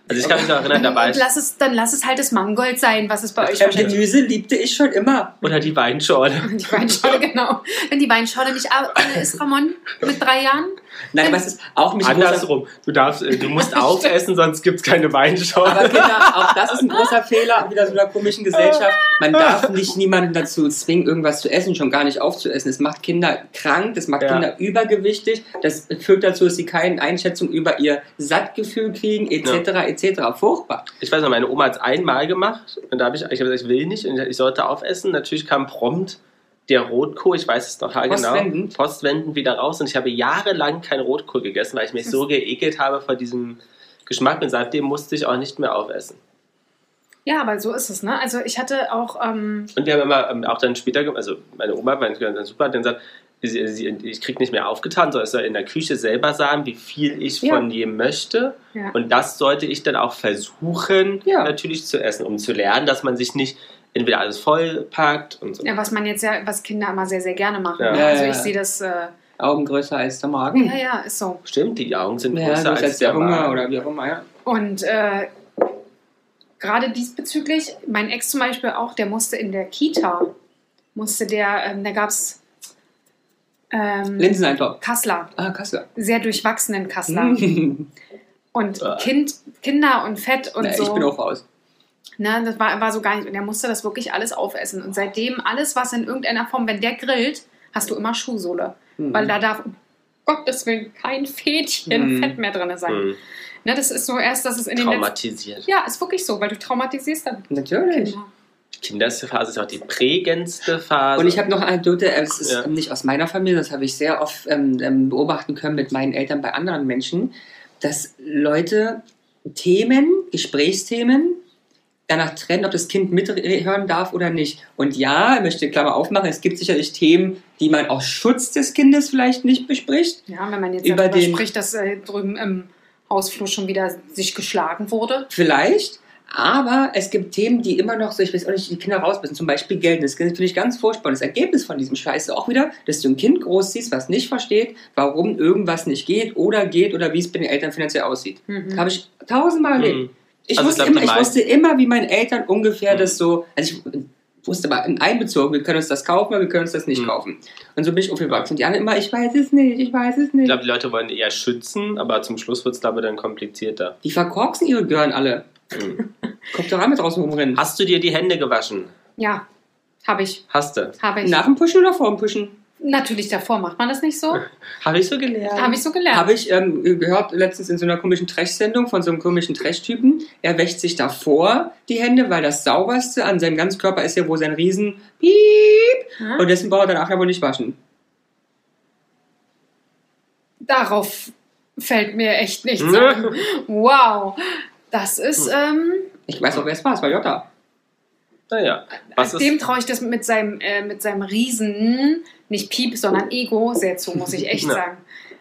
Also ich kann mich noch erinnern, da war ich. lass es, dann lass es halt das Mangold sein, was es bei euch wahrscheinlich Gemüse liebte ich schon immer. Oder die Weinschorle. Die Weinschorle, genau. Wenn die Weinschorle nicht alle ist, Ramon, mit drei Jahren. Nein, aber es ist auch großer, Andersrum. Du, darfst, äh, du musst aufessen, sonst gibt es keine Weinschorle. aber Kinder, auch das ist ein großer Fehler wieder so einer komischen Gesellschaft. Man darf nicht niemanden dazu zwingen, irgendwas zu essen, schon gar nicht aufzuessen. Es macht Kinder krank, das macht Ja. Kinder übergewichtig, das führt dazu, dass sie keine Einschätzung über ihr Sattgefühl kriegen, etc. etc. Furchtbar. Ich weiß noch, meine Oma hat es einmal gemacht und da habe ich, ich hab gesagt, ich will nicht und ich sollte aufessen. Natürlich kam prompt der Rotkohl, ich weiß es noch genau, postwendend wieder raus und ich habe jahrelang kein Rotkohl gegessen, weil ich mich so geekelt habe vor diesem Geschmack und seitdem musste ich auch nicht mehr aufessen. Ja, aber so ist es, ne? Also ich hatte auch, ähm, Und wir haben immer ähm, auch dann später, also meine Oma, meine dann super, hat dann gesagt, sie, sie, ich krieg nicht mehr aufgetan, soll es soll in der Küche selber sagen, wie viel ich Ja. von jedem möchte. ja. Und das sollte ich dann auch versuchen, Ja. natürlich zu essen, um zu lernen, dass man sich nicht entweder alles vollpackt und so. ja, was man jetzt ja, was Kinder immer sehr, sehr gerne machen. Ja. Ne? Also ich sehe das, äh, Augen größer als der Magen. ja, ja, ist so. Stimmt, die Augen sind Ja, größer größer als, als der Hunger Magen. oder wie auch immer, ja. Und äh, gerade diesbezüglich, mein Ex zum Beispiel auch, der musste in der Kita, musste der, ähm, da gab es ähm, Linseneintopf. Kassler, Ah, Kassler. sehr durchwachsenen Kassler. Und Ah. kind, Kinder und Fett und so. ich bin auch raus. Ne, das war, war so gar nicht. Und er musste das wirklich alles aufessen. Und seitdem alles, was in irgendeiner Form, wenn der grillt, hast du immer Schuhsohle. Mhm. Weil da darf, um Gottes Willen, kein Fädchen Mhm. Fett mehr drin sein. Hm, Ne, das ist so erst, dass es in den traumatisiert. Ja, ist wirklich so, weil du traumatisierst dann Natürlich. Kinder. Kinderphase ist auch die prägendste Phase. Und ich habe noch eine Anekdote, äh, das ist Ja. nicht aus meiner Familie, das habe ich sehr oft ähm, ähm, beobachten können mit meinen Eltern bei anderen Menschen, dass Leute Themen, Gesprächsthemen, danach trennen, ob das Kind mithören darf oder nicht. Und ja, ich möchte Klammer aufmachen, es gibt sicherlich Themen, die man aus Schutz des Kindes vielleicht nicht bespricht. Ja, wenn man jetzt Über darüber den- spricht, dass äh, drüben im Hausflur schon wieder sich geschlagen wurde. Vielleicht. Aber es gibt Themen, die immer noch so, ich weiß auch nicht, die Kinder raus müssen. Zum Beispiel Geld. Das finde ich ganz furchtbar. Und das Ergebnis von diesem Scheiß ist auch wieder, dass du ein Kind großziehst, was nicht versteht, warum irgendwas nicht geht oder geht oder wie es bei den Eltern finanziell aussieht. Mhm. Habe ich tausendmal erlebt. Hm. Ich, Also ich wusste glaub, immer, ich wusste immer, wie meine Eltern ungefähr Mhm. das so, also ich wusste aber in einbezogen, wir können uns das kaufen, aber wir können uns das nicht Mhm. kaufen. Und so bin ich aufgewachsen. Und die anderen immer, ich weiß es nicht, ich weiß es Ich nicht. glaube, die Leute wollen eher schützen, aber zum Schluss wird es, glaube ich, dann komplizierter. Die verkorksen ihre Gören alle. Hm. Kommt doch an mit draußen rumrennen. Hast du dir die Hände gewaschen? Ja, habe ich. Hast du? Habe ich. Nach dem Pushen oder vor dem Pushen? Natürlich davor macht man das nicht so. Habe ich so gelernt. Habe ich so gelernt. Habe ich ähm, gehört letztens in so einer komischen Trash-Sendung von so einem komischen Trash-Typen. Er wäscht sich davor die Hände, weil das sauberste an seinem ganzen Körper ist ja wohl sein riesen Piep. Ja? Und dessen braucht er danach ja wohl nicht waschen. Darauf fällt mir echt nichts ein. Wow. Das ist, ähm, Ich weiß auch, wer es war. Es war Jota. Naja, was Dem ist, traue ich das mit seinem, äh, mit seinem Riesen, nicht Piep, sondern Ego sehr zu, muss ich echt sagen.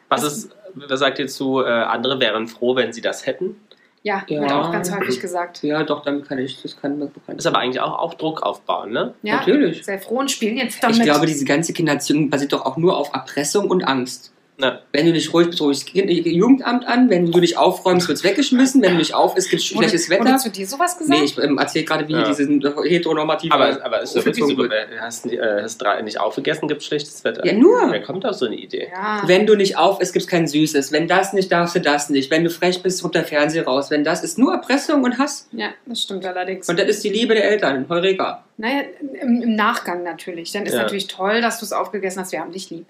was ist, was sagt ihr zu, äh, andere wären froh, wenn sie das hätten? Ja, Ja. wird auch ganz häufig gesagt. Ja, doch, damit kann ich, das kann mir bekannt Ist aber eigentlich auch, auch Druck aufbauen, ne? Ja, Natürlich. Sehr froh und spielen jetzt damit. Ich glaube, diese ganze Kindererziehung basiert doch auch nur auf Erpressung und Angst. Na, Wenn du nicht ruhig bist, rufst du das Jugendamt an. Wenn du nicht aufräumst, wird es weggeschmissen. Wenn du nicht auf ist, gibt es schlechtes Wetter. zu dir sowas gesagt? Nee, ich ähm, erzähle gerade, wie Ja. diese heteronormative aber, aber ist wirklich so, äh, hast, du, äh, hast drei nicht aufgegessen, gibt es schlechtes Wetter. Ja, nur. Wer kommt auf so eine Idee? ja. Wenn du nicht auf ist, gibt es kein Süßes. Wenn das nicht, darfst du das nicht. Wenn du frech bist, kommt der Fernseher raus. Wenn das ist nur Erpressung und Hass. ja, das stimmt allerdings. Und das ist die Liebe der Eltern. Heureka. Naja, im, im Nachgang natürlich. Dann ist Ja. natürlich toll, dass du es aufgegessen hast. Wir haben dich lieb.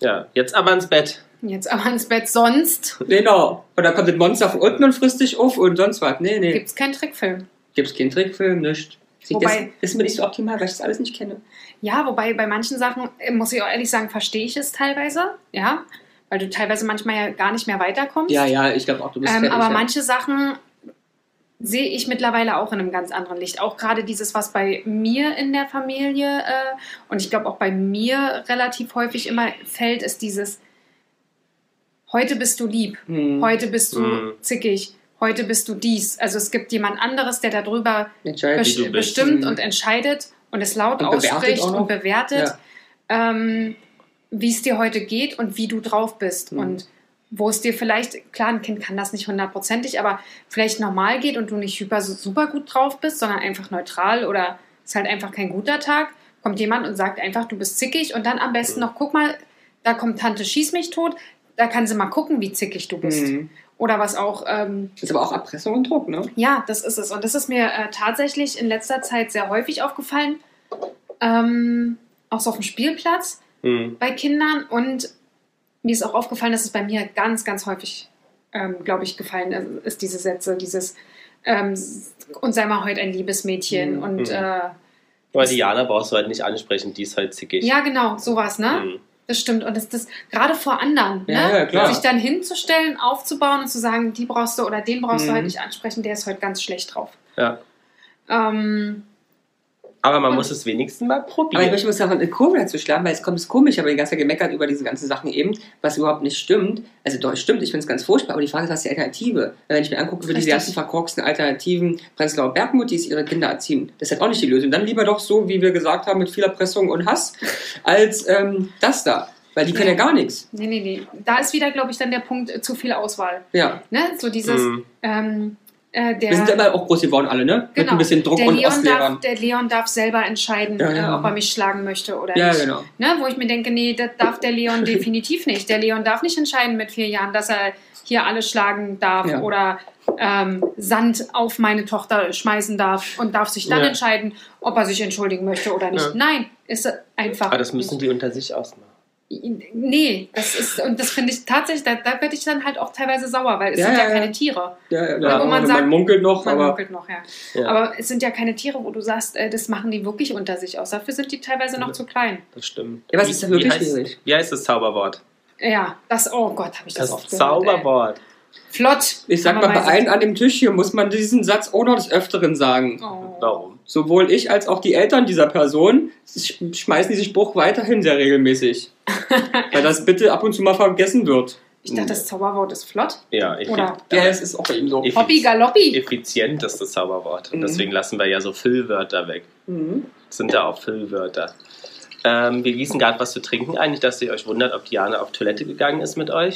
Ja, jetzt aber ins Bett. Jetzt aber ins Bett. Sonst Genau. Und dann kommt das Monster von unten und frisst dich auf und sonst was. Nee, nee. gibt es keinen Trickfilm. Gibt's keinen Trickfilm, nichts. Das Wobei- ist mir nicht so optimal, weil ich das alles nicht kenne. Ja, wobei bei manchen Sachen, äh, muss ich auch ehrlich sagen, verstehe ich es teilweise. Ja, weil du teilweise manchmal ja gar nicht mehr weiterkommst. Ja, ja, ich glaube auch, du bist Ähm, fertig, aber ja. manche Sachen sehe ich mittlerweile auch in einem ganz anderen Licht. Auch gerade dieses, was bei mir in der Familie äh, und ich glaube auch bei mir relativ häufig immer fällt, ist dieses heute bist du lieb, Hm. heute bist du Hm. zickig, heute bist du dies. Also es gibt jemand anderes, der darüber Entscheidet. Wie du bes bist. bestimmt Mhm. und entscheidet und es laut Und ausspricht und bewertet, Ja. ähm, wie es dir heute geht und wie du drauf bist. Mhm. Und wo es dir vielleicht, klar, ein Kind kann das nicht hundertprozentig, aber vielleicht normal geht und du nicht hyper, super gut drauf bist, sondern einfach neutral oder ist halt einfach kein guter Tag, kommt jemand und sagt einfach, du bist zickig und dann am besten Mhm. noch, guck mal, da kommt Tante Schieß mich tot, da kann sie mal gucken, wie zickig du bist. Hm. Oder was auch, ähm, ist aber auch Erpressung und Druck, ne? ja, das ist es. Und das ist mir äh, tatsächlich in letzter Zeit sehr häufig aufgefallen. Ähm, auch so auf dem Spielplatz Hm. bei Kindern. Und mir ist auch aufgefallen, dass es bei mir ganz, ganz häufig, ähm, glaube ich, gefallen ist, ist, diese Sätze, dieses ähm, und sei mal heute ein liebes Mädchen. Mhm. Und Mhm. äh, Aber Diana brauchst du halt nicht ansprechen, die ist halt zickig. ja, genau, sowas, ne? Hm. Das stimmt. Und das, das gerade vor anderen, Ja, ne? ja, klar. sich dann hinzustellen, aufzubauen und zu sagen, die brauchst du oder den brauchst du Mhm. halt nicht ansprechen, der ist heute ganz schlecht drauf. Ja. Ähm, Aber man Und- muss es wenigstens mal Aber ich probieren. möchte mal eine Kurve dazu schlagen, weil es kommt es komisch, aber die ganze Zeit gemeckert über diese ganzen Sachen eben, was überhaupt nicht stimmt. Also doch, es stimmt, ich finde es ganz furchtbar, aber die Frage ist, was ist die Alternative? Wenn ich mir angucke, wie diese ganzen verkorksten Alternativen Prenzlauer Bergmuttis ihre Kinder erziehen, das ist halt auch nicht die Lösung. Dann lieber doch so, wie wir gesagt haben, mit viel Erpressung und Hass, als ähm, das da. Weil die können ja gar nichts. Nee, nee, nee. Da ist wieder, glaube ich, dann der Punkt äh, zu viel Auswahl. Ja. Ne? So dieses, Hm. ähm, äh, der, Wir sind ja immer auch groß geworden alle, ne? Mit Genau. ein bisschen Druck der, und Leon Ostlehrern. darf, der Leon darf selber entscheiden, Ja, ja. Äh, ob er mich schlagen möchte oder Ja, nicht. genau. Ne? Wo ich mir denke, nee, das darf der Leon definitiv nicht. Der Leon darf nicht entscheiden mit vier Jahren, dass er hier alle schlagen darf Ja. oder ähm, Sand auf meine Tochter schmeißen darf und darf sich dann Ja. entscheiden, ob er sich entschuldigen möchte oder nicht. Ja. Nein, ist einfach. Aber das müssen die unter sich ausmachen. Nee, das ist, und das finde ich tatsächlich, da, da werde ich dann halt auch teilweise sauer, weil es Ja, sind ja, ja, keine Tiere. Ja, ja, Ja, wo man man, sagt- munkelt noch, Man aber munkelt noch, ja. Ja, Aber es sind ja keine Tiere, wo du sagst, äh, das machen die wirklich unter sich aus. Dafür sind die teilweise noch zu klein. das stimmt. Ja, was ist da wirklich wie heißt, schwierig? wie heißt das Zauberwort? Ja, das, oh Gott, habe ich das, Das, oft gehört. Zauberwort. Ey. Flott. ich sag mal, bei allen an dem Tisch hier muss man diesen Satz auch noch des Öfteren sagen. Oh. Warum? Sowohl ich als auch die Eltern dieser Person sch- schmeißen diesen Spruch weiterhin sehr regelmäßig. Weil das bitte ab und zu mal vergessen wird. Ich dachte, das Zauberwort ist flott. Ja, effi Oder Ja, es ist auch bei ihm so. Hoppi Galoppi. effizient ist das Zauberwort. Und Mhm. deswegen lassen wir ja so Füllwörter weg. Mhm. Sind ja auch Füllwörter. Ähm, wir gießen gerade was zu trinken ein. Nicht, dass ihr euch wundert, ob Diana auf Toilette gegangen ist mit euch.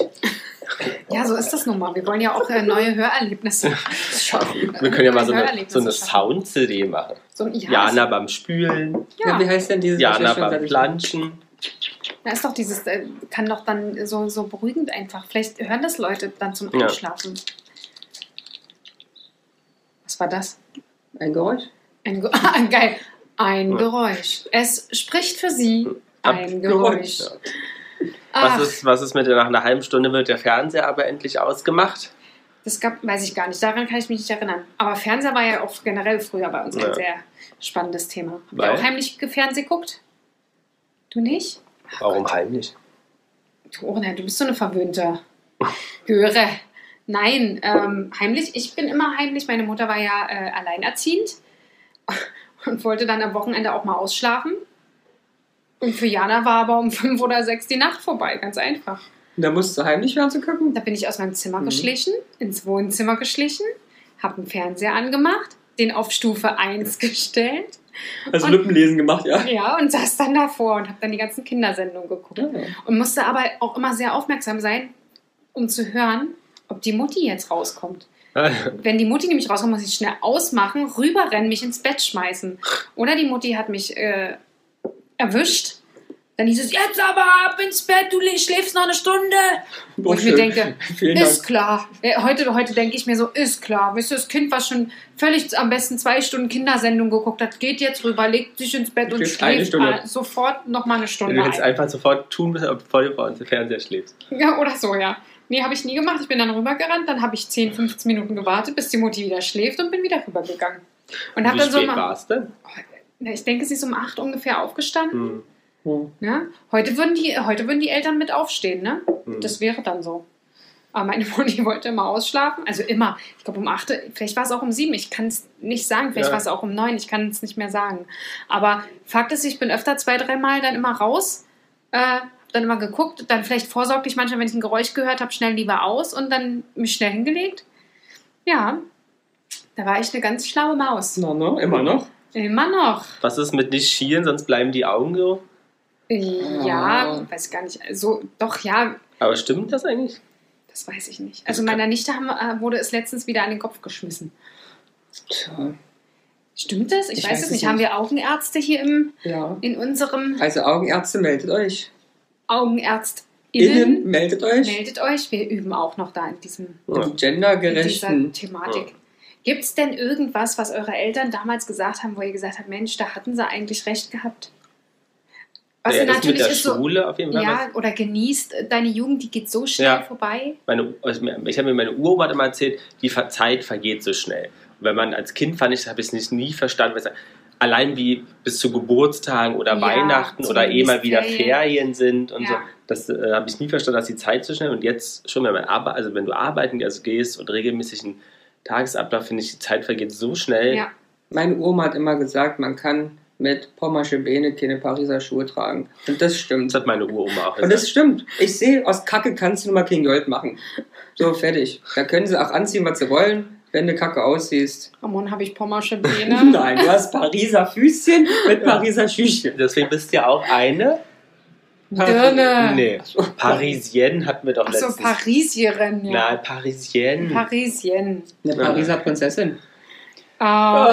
Ja, so ist das nun mal. Wir wollen ja auch äh, neue Hörerlebnisse schaffen. Wir können ja mal so eine, so eine. Sound-CD machen. So, ja, Jana beim Spülen, Ja. Ja, wie heißt denn dieses Jana beim Planschen. da ist doch dieses, äh, kann doch dann so, so beruhigend einfach. Vielleicht hören das Leute dann zum Ja. Einschlafen. Was war das? Ein Geräusch? Ein, Ge ah, geil. Ein. Geräusch. Es spricht für Sie ein Geräusch. Ach, Was ist, was ist mit der, nach einer halben Stunde wird der Fernseher aber endlich ausgemacht? das gab, weiß ich gar nicht. Daran kann ich mich nicht erinnern. Aber Fernseher war ja auch generell früher bei uns Ja. ein sehr spannendes Thema. Habt ihr auch heimlich Fernsehen geguckt? Du nicht? Warum heimlich? Du, oh nein, du bist so eine verwöhnte Göre. Nein, ähm, heimlich. Ich bin immer heimlich. Meine Mutter war ja äh, alleinerziehend und wollte dann am Wochenende auch mal ausschlafen. Und für Jana war aber um fünf oder sechs die Nacht vorbei, ganz einfach. Da musst du heimlich Fernsehen gucken. Da bin ich aus meinem Zimmer Mhm. geschlichen, ins Wohnzimmer geschlichen, habe einen Fernseher angemacht, den auf Stufe 1 gestellt. Also Und- Lippenlesen gemacht, ja. Ja, und saß dann davor und habe dann die ganzen Kindersendungen geguckt. Und musste aber auch immer sehr aufmerksam sein, um zu hören, ob die Mutti jetzt rauskommt. Wenn die Mutti nämlich rauskommt, muss ich schnell ausmachen, rüberrennen, mich ins Bett schmeißen. Oder die Mutti hat mich äh, erwischt. Dann hieß es, jetzt aber ab ins Bett, du schläfst noch eine Stunde. Wo ich mir denke, Vielen ist Dank. klar. Äh, Heute, heute denke ich mir so, ist klar. Weißt du, das Kind, was schon völlig am besten zwei Stunden Kindersendung geguckt hat, geht jetzt rüber, legt sich ins Bett und Schläft sofort noch mal eine Stunde Du hättest ein. einfach sofort tun müssen, bevor du vor uns im Fernseher schläfst. Ja, oder so, ja. Nee, habe ich nie gemacht. Ich bin dann rübergerannt, dann habe ich 10, 15 Minuten gewartet, bis die Mutti wieder schläft und bin wieder rübergegangen. Und habe Wie dann so spät mal, war es denn? Na, ich denke, sie ist um 8 ungefähr aufgestanden. Hm. Hm. Ne? Heute, würden die, heute würden die Eltern mit aufstehen, ne? Hm. Das wäre dann so. Aber meine Mutti wollte immer ausschlafen. Also immer. Ich glaube um 8, vielleicht war es auch um 7. Ich kann es nicht sagen. Vielleicht Ja. war es auch um 9. Ich kann es nicht mehr sagen. Aber Fakt ist, ich bin öfter zwei, dreimal dann immer raus. Äh, dann immer geguckt. Dann vielleicht vorsorglich manchmal, wenn ich ein Geräusch gehört habe, schnell lieber aus und dann mich schnell hingelegt. Ja. Da war ich eine ganz schlaue Maus. Na, ne? Immer noch. Immer noch. Was ist mit nicht schielen, sonst bleiben die Augen so? Ja, Ah. weiß gar nicht. So, doch, ja, Aber stimmt das eigentlich? Das weiß ich nicht. Also meiner Nichte haben, äh, wurde es letztens wieder an den Kopf geschmissen. Tja, Stimmt das? Ich, Ich weiß, weiß es es nicht. nicht. Haben wir Augenärzte hier im, Ja. in unserem Also Augenärzte, meldet euch. AugenärztInnen? Innen, meldet euch. Meldet euch. Wir üben auch noch da in, diesem, in dieser gendergerechten. Thematik. Gibt es denn irgendwas, was eure Eltern damals gesagt haben, wo ihr gesagt habt, Mensch, da hatten sie eigentlich recht gehabt? Was ja, das mit natürlich der ist so, Schule auf jeden Fall. ja, oder genießt deine Jugend, die geht so schnell Ja. vorbei. meine, also ich habe mir meine Uroma immer erzählt, die Zeit vergeht so schnell. Und wenn man als Kind fand ich, habe ich es nicht nie verstanden, was, allein wie bis zu Geburtstagen oder Ja, Weihnachten zu oder eh mal wieder Ferien. Sind und Ja. so. Das äh, habe ich nie verstanden, dass die Zeit so schnell und jetzt schon, wenn man arbeitet, also wenn du arbeiten also gehst und regelmäßig einen Tagesablauf, finde ich, die Zeit vergeht so schnell. Ja. Meine Oma hat immer gesagt, man kann mit Pommersche Beine keine Pariser Schuhe tragen. Und das stimmt. Das hat meine Uroma auch Und das stimmt. Ich sehe, aus Kacke kannst du nur mal kein Gold machen. So, fertig. Da können sie auch anziehen, was sie wollen, wenn du Kacke aussiehst. Ramon, habe ich Pommersche Beine? Nein, du hast Pariser Füßchen mit Pariser Schüchchen. Deswegen bist du ja auch eine. Dirne. Nee, Parisienne hatten wir doch Achso, letztens. Parisierin, ja. Nein, Parisienne. Parisien. Eine Pariser Prinzessin. Ah,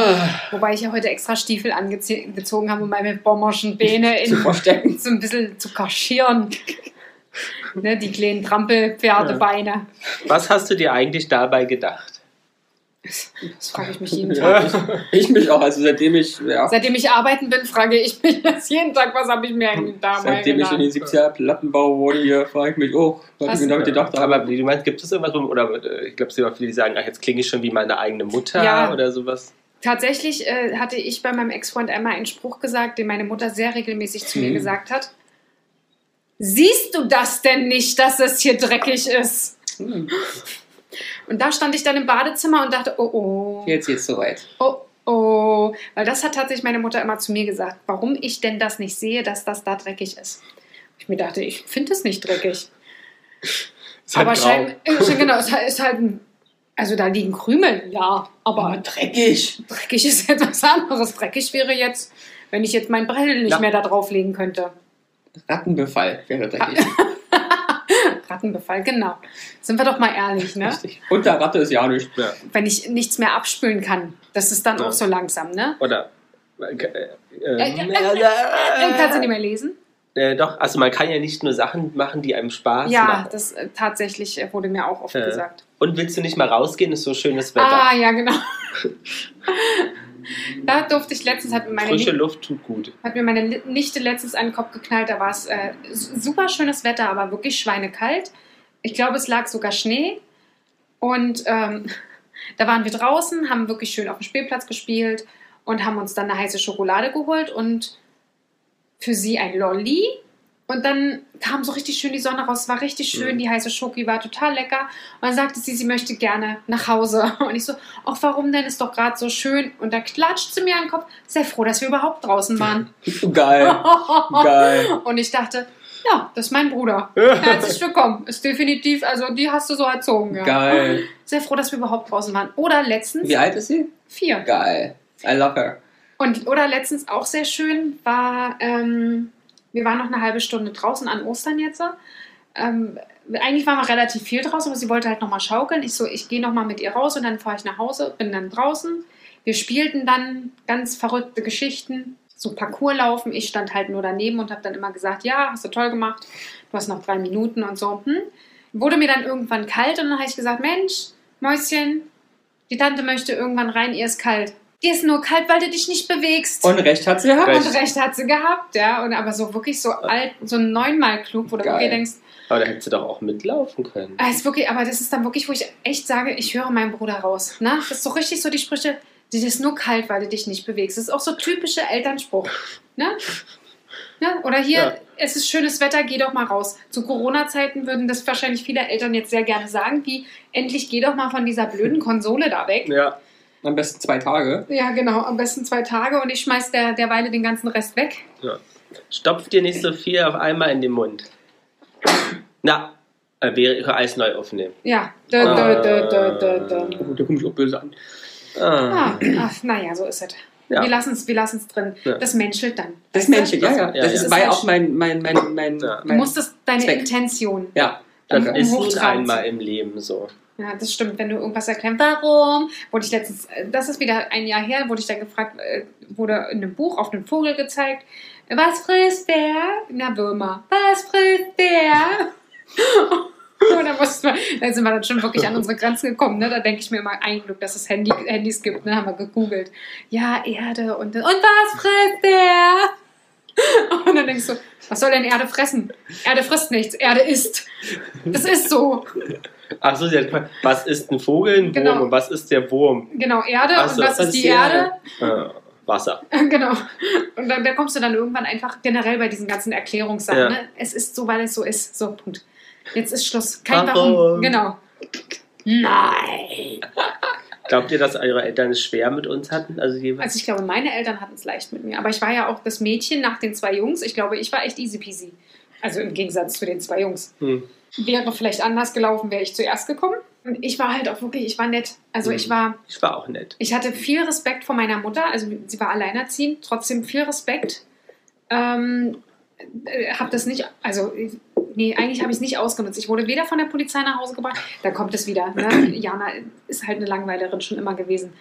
wobei ich ja heute extra Stiefel angezogen habe, um meine bommerschen Beine in, Verstecken. so ein bisschen zu kaschieren. ne, die kleinen Trampelpferdebeine. Was hast du dir eigentlich dabei gedacht? Das frage ich mich jeden Tag. Ja, ich, ich mich auch. Also seitdem ich, ja, Seitdem ich arbeiten bin, frage ich mich das jeden Tag, was habe ich mir eigentlich dabei seitdem ich in gedacht. den 70er Plattenbau wurde, hier frage ich mich auch, was, Was? ich mir damit gedacht habe. Aber du meinst, gibt es irgendwas, wo- oder äh, ich glaube, es sind auch viele, die sagen, ach, jetzt klinge ich schon wie meine eigene Mutter Ja. oder sowas. Tatsächlich äh, hatte ich bei meinem Ex-Freund einmal einen Spruch gesagt, den meine Mutter sehr regelmäßig zu mir Mhm. gesagt hat. Siehst du das denn nicht, dass es hier dreckig ist? Hm, Und da stand ich dann im Badezimmer und dachte, oh oh, jetzt geht's soweit. oh oh. Weil das hat tatsächlich meine Mutter immer zu mir gesagt, warum ich denn das nicht sehe, dass das da dreckig ist. Ich mir dachte, ich finde es nicht dreckig. Ist halt aber grau. schein, äh, genau, es ist halt ein, also da liegen Krümel, ja, aber dreckig. dreckig ist etwas anderes. Dreckig wäre jetzt, wenn ich jetzt mein Brell nicht Ja. mehr da drauflegen könnte. Rattenbefall wäre dreckig. Rattenbefall, genau. Sind wir doch mal ehrlich, ne? Richtig. Unter Ratte ist ja nicht. Ja. Wenn ich nichts mehr abspülen kann, das ist dann Ja. auch so langsam, ne? Oder. Äh, äh, Äh, äh, äh, Kannst du nicht mehr lesen? äh, doch, also man kann ja nicht nur Sachen machen, die einem Spaß Ja, machen. das äh, tatsächlich äh, wurde mir auch oft Ja. gesagt. Und willst du nicht mal rausgehen, ist so schönes Wetter. Ah, ja, genau. da durfte ich letztens, hat mir meine, Frische Luft tut gut. hat mir meine Nichte letztens an den Kopf geknallt. Da war es äh, super schönes Wetter, aber wirklich schweinekalt. Ich glaube, es lag sogar Schnee. Und ähm, da waren wir draußen, haben wirklich schön auf dem Spielplatz gespielt und haben uns dann eine heiße Schokolade geholt und für sie ein Lolli Und dann kam so richtig schön die Sonne raus, war richtig schön, Mhm. die heiße Schoki war total lecker. Und dann sagte sie, sie möchte gerne nach Hause. Und ich so, ach warum denn, ist doch gerade so schön. Und da klatscht sie mir an den Kopf, sehr froh, dass wir überhaupt draußen waren. Geil. Geil. Und ich dachte, ja, das ist mein Bruder. Herzlich willkommen. Ist definitiv, also die hast du so erzogen. Ja. Geil. Sehr froh, dass wir überhaupt draußen waren. Oder letztens Wie alt ist sie? vier. Geil. I love her. Und oder letztens auch sehr schön war, ähm, wir waren noch eine halbe Stunde draußen an Ostern jetzt. Ähm, eigentlich waren wir relativ viel draußen, aber sie wollte halt nochmal schaukeln. Ich so, ich gehe nochmal mit ihr raus und dann fahre ich nach Hause, bin dann draußen. Wir spielten dann ganz verrückte Geschichten, so Parcours laufen. Ich stand halt nur daneben und habe dann immer gesagt, ja, hast du toll gemacht, du hast noch drei Minuten und so. Hm? Wurde mir dann irgendwann kalt und dann habe ich gesagt, Mensch, Mäuschen, die Tante möchte irgendwann rein, ihr ist kalt. Dir ist nur kalt, weil du dich nicht bewegst. Und recht hat sie gehabt. Recht. Und recht hat sie gehabt, ja. Und aber so wirklich so alt, so neunmal klug, wo du Geil. wirklich denkst, Aber da hätte sie doch auch mitlaufen können. ah, ist wirklich, aber das ist dann wirklich, wo ich echt sage, ich höre meinen Bruder raus. Ne? Das ist so richtig so die Sprüche, dir ist nur kalt, weil du dich nicht bewegst. Das ist auch so typischer Elternspruch. Ne? Ne? Oder hier, Ja. es ist schönes Wetter, geh doch mal raus. Zu Corona-Zeiten würden das wahrscheinlich viele Eltern jetzt sehr gerne sagen, wie endlich geh doch mal von dieser blöden Konsole da weg. Ja. Am besten zwei Tage. Ja, genau, am besten zwei Tage und ich schmeiß der, derweile den ganzen Rest weg. Stopf dir nicht so viel auf einmal in den Mund. Na, äh, wäre ich alles neu aufnehmen. Ja. Dö, dö, dö, dö, dö, dö. Oh, der guckt mich auch böse an. Ah. Ah, ach, naja, so ist es. Ja. Wir lassen es wir lassen's drin. Ja. Das menschelt dann. Das du? Menschliche, ja, ja. Ja, Das ja. ist, war ja auch mein, mein, mein, mein, Ja. Du mein musst es, deine Zweck. Intention. ja. Das Um- ist hochtragen einmal im Leben so. Ja, das stimmt. Wenn du irgendwas erklärst, warum? Wurde ich letztens, äh, das ist wieder ein Jahr her, wurde ich da gefragt, äh, wurde in einem Buch auf einen Vogel gezeigt. Was frisst der? Na, Würmer. Was frisst der? Da, da sind wir dann schon wirklich an unsere Grenzen gekommen. Ne? Da denke ich mir immer, ein Glück, dass es Handy, Handys gibt. Ne? Haben wir gegoogelt. Ja, Erde und, und was frisst der? Und dann denkst du, was soll denn Erde fressen? Erde frisst nichts, Erde isst. Das ist so. Achso, sie hat gefragt, was ist ein Vogel, ein Wurm Genau. und was ist der Wurm? Genau, Erde. Ach so, und was ist die die Erde? Äh, Wasser. genau. Und dann, da kommst du dann irgendwann einfach generell bei diesen ganzen Erklärungssachen. Ja. Ne? Es ist so, weil es so ist. So, Punkt. Jetzt ist Schluss. Kein Warum? Warum. Genau. Nein. Glaubt ihr, dass eure Eltern es schwer mit uns hatten? Also jeweils? Also ich glaube, meine Eltern hatten es leicht mit mir. Aber ich war ja auch das Mädchen nach den zwei Jungs. Ich glaube, ich war echt easy peasy. Also im Gegensatz zu den zwei Jungs. Hm. Wäre vielleicht anders gelaufen, wäre ich zuerst gekommen. Und ich war halt auch wirklich, ich war nett. Also Mhm. ich war, Ich war auch nett. ich hatte viel Respekt vor meiner Mutter. Also sie war alleinerziehend, trotzdem viel Respekt. Ähm, äh, habe das nicht, also nee, eigentlich habe ich es nicht ausgenutzt. Ich wurde weder von der Polizei nach Hause gebracht, da kommt es wieder. Ne? Jana ist halt eine Langweilerin schon immer gewesen.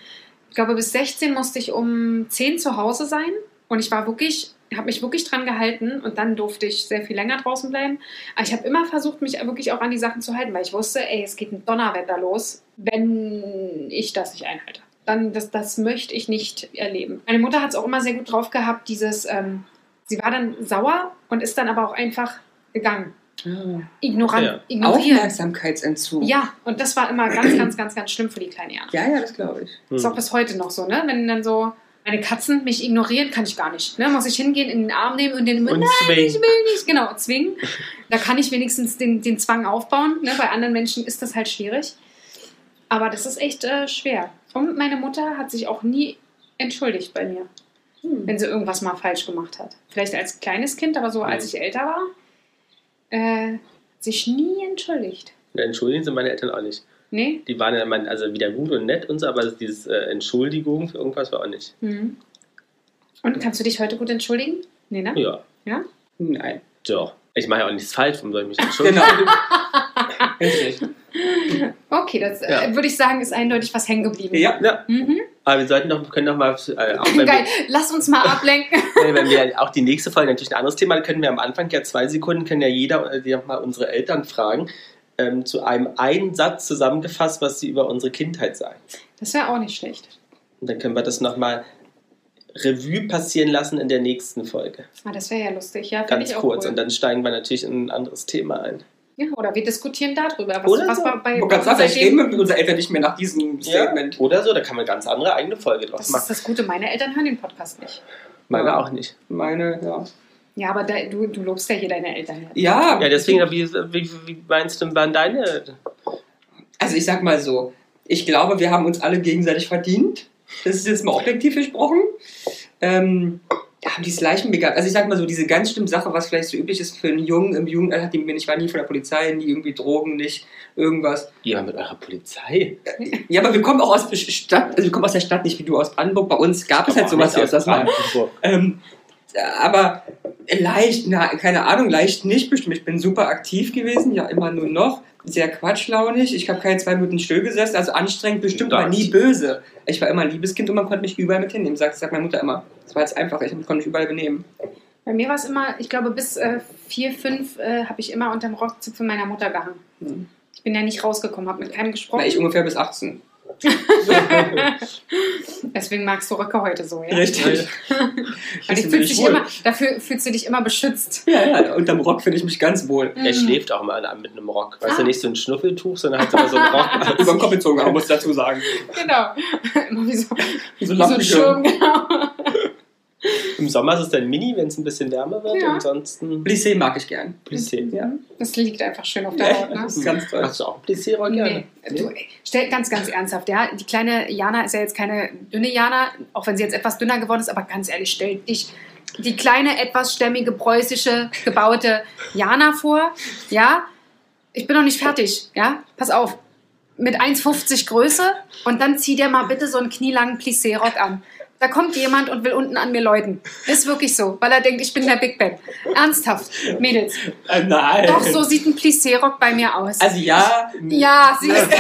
Ich glaube, bis 16 musste ich um 10 zu Hause sein und ich war wirklich, habe mich wirklich dran gehalten und dann durfte ich sehr viel länger draußen bleiben. Aber ich habe immer versucht, mich wirklich auch an die Sachen zu halten, weil ich wusste, ey, es geht ein Donnerwetter los, wenn ich das nicht einhalte. Dann, das, das möchte ich nicht erleben. Meine Mutter hat es auch immer sehr gut drauf gehabt, dieses, ähm, sie war dann sauer und ist dann aber auch einfach gegangen. Ah. Ignorant, Ja. ignorieren. Aufmerksamkeitsentzug. Ja, und das war immer ganz, ganz, ganz, ganz schlimm für die kleine Jana. Ja, ja, das glaube ich. Hm. Ist auch bis heute noch so, ne? Wenn dann so meine Katzen mich ignorieren, kann ich gar nicht. Ne? Muss ich hingehen, in den Arm nehmen und den Und nein, zwingen. ich will nicht. Genau, zwingen. Da kann ich wenigstens den, den Zwang aufbauen. Ne? Bei anderen Menschen ist das halt schwierig. Aber das ist echt äh, schwer. Und meine Mutter hat sich auch nie entschuldigt bei mir, Hm. wenn sie irgendwas mal falsch gemacht hat. Vielleicht als kleines Kind, aber so als ich älter war, äh, sich nie entschuldigt. Ja, Entschuldigen sind meine Eltern auch nicht. Nee? Die waren ja immer, also wieder gut und nett und so, aber dieses äh, Entschuldigung für irgendwas war auch nicht. Mhm. Und kannst du dich heute gut entschuldigen? Nee, ne? Ja, Ja? Nein. doch. Ich mache ja auch nichts falsch, warum soll ich mich entschuldigen? Genau. Richtig. Okay, das Ja. äh, würde ich sagen, ist eindeutig was hängen geblieben. Ja. Ja, Mhm. aber wir sollten doch, können doch mal, äh, auch wenn Geil, wir, lass uns mal ablenken. Wenn wir auch die nächste Folge natürlich ein anderes Thema, dann können wir am Anfang ja zwei Sekunden, können ja jeder äh, die mal unsere Eltern fragen, ähm, zu einem einen Satz zusammengefasst, was sie über unsere Kindheit sagen. Das wäre auch nicht schlecht. Und dann können wir das nochmal Revue passieren lassen in der nächsten Folge. Ah, das wäre ja lustig, ja. Ganz ich auch kurz. Cool. Und dann steigen wir natürlich in ein anderes Thema ein. ja, oder wir diskutieren darüber. Was, Oder was so. war bei, sagen, vielleicht seitdem- reden wir mit unseren Eltern nicht mehr nach diesem Statement. Oder so, da kann man ganz andere eigene Folge draus Das ist machen. das Gute, meine Eltern hören den Podcast nicht. Meine Ja. auch nicht. Meine, ja. Ja, aber da, du, du lobst ja hier deine Eltern. Ja, Ja, deswegen, wie, wie, wie meinst du, waren deine. Also ich sag mal so, ich glaube, wir haben uns alle gegenseitig verdient. Das ist jetzt mal objektiv gesprochen. Ähm, ja, die ist leichenbegabt. Also ich sag mal so, diese ganz schlimme Sache, was vielleicht so üblich ist für einen Jungen im Jugendalter, die ich war nie von der Polizei, nie irgendwie Drogen, nicht irgendwas. Ihr mit eurer Polizei? Ja, aber wir kommen auch aus der Stadt, also wir kommen aus der Stadt, nicht wie du aus Brandenburg. Bei uns gab es halt sowas wie aus das mal. Ähm, aber leicht, na, keine Ahnung, leicht nicht bestimmt. Ich bin super aktiv gewesen, ja immer nur noch. Sehr quatschlaunig. Ich habe keine zwei Minuten still gesessen, also anstrengend bestimmt, aber nie böse. Ich war immer ein Liebes Kind und man konnte mich überall mit hinnehmen. Sagt, sagt meine Mutter immer. Das war jetzt einfach, ich konnte mich überall benehmen. Bei mir war es immer, ich glaube, bis äh, vier, fünf äh, habe ich immer unterm Rockzipfel meiner Mutter gehangen. Hm. Ich bin ja nicht rausgekommen, habe mit keinem gesprochen. Na, ich ungefähr bis 18. Deswegen magst du Röcke heute so, ja? Richtig. Weil Ich ich fühl fühlst mich dich immer, dafür fühlst du dich immer beschützt. Ja, ja, unterm Rock finde ich mich ganz wohl. Er schläft auch mal mit einem Rock. Weißt du, Ah. nicht so ein Schnuffeltuch, sondern hat immer so einen Rock. Über den Kopf gezogen, muss dazu sagen. Genau. Immer wie so, So wie so ein. Schirm, genau. Im Sommer ist es dann mini, wenn es ein bisschen wärmer wird. Ja. Ansonsten Plissé mag ich gern. Plissé. Ja. Das liegt einfach schön auf der Ja, Haut, ne? das ist ganz toll. Hast du auch Plissé-Rock gerne? Nee, du, stell ganz, ganz ernsthaft, ja. Die kleine Jana ist ja jetzt keine dünne Jana, auch wenn sie jetzt etwas dünner geworden ist, aber ganz ehrlich, stell dich die kleine, etwas stämmige, preußische, gebaute Jana vor, ja. Ich bin noch nicht fertig, ja. Pass auf. Mit 1,50 Größe und dann zieh dir mal bitte so einen knielangen Plissé-Rock an. Da kommt jemand und will unten an mir läuten. Ist wirklich so, weil er denkt, ich bin der Big Ben. Ernsthaft, Mädels. Äh, nein. Doch, so sieht ein Plissé-Rock bei mir aus. Also ja, ja, siehst du.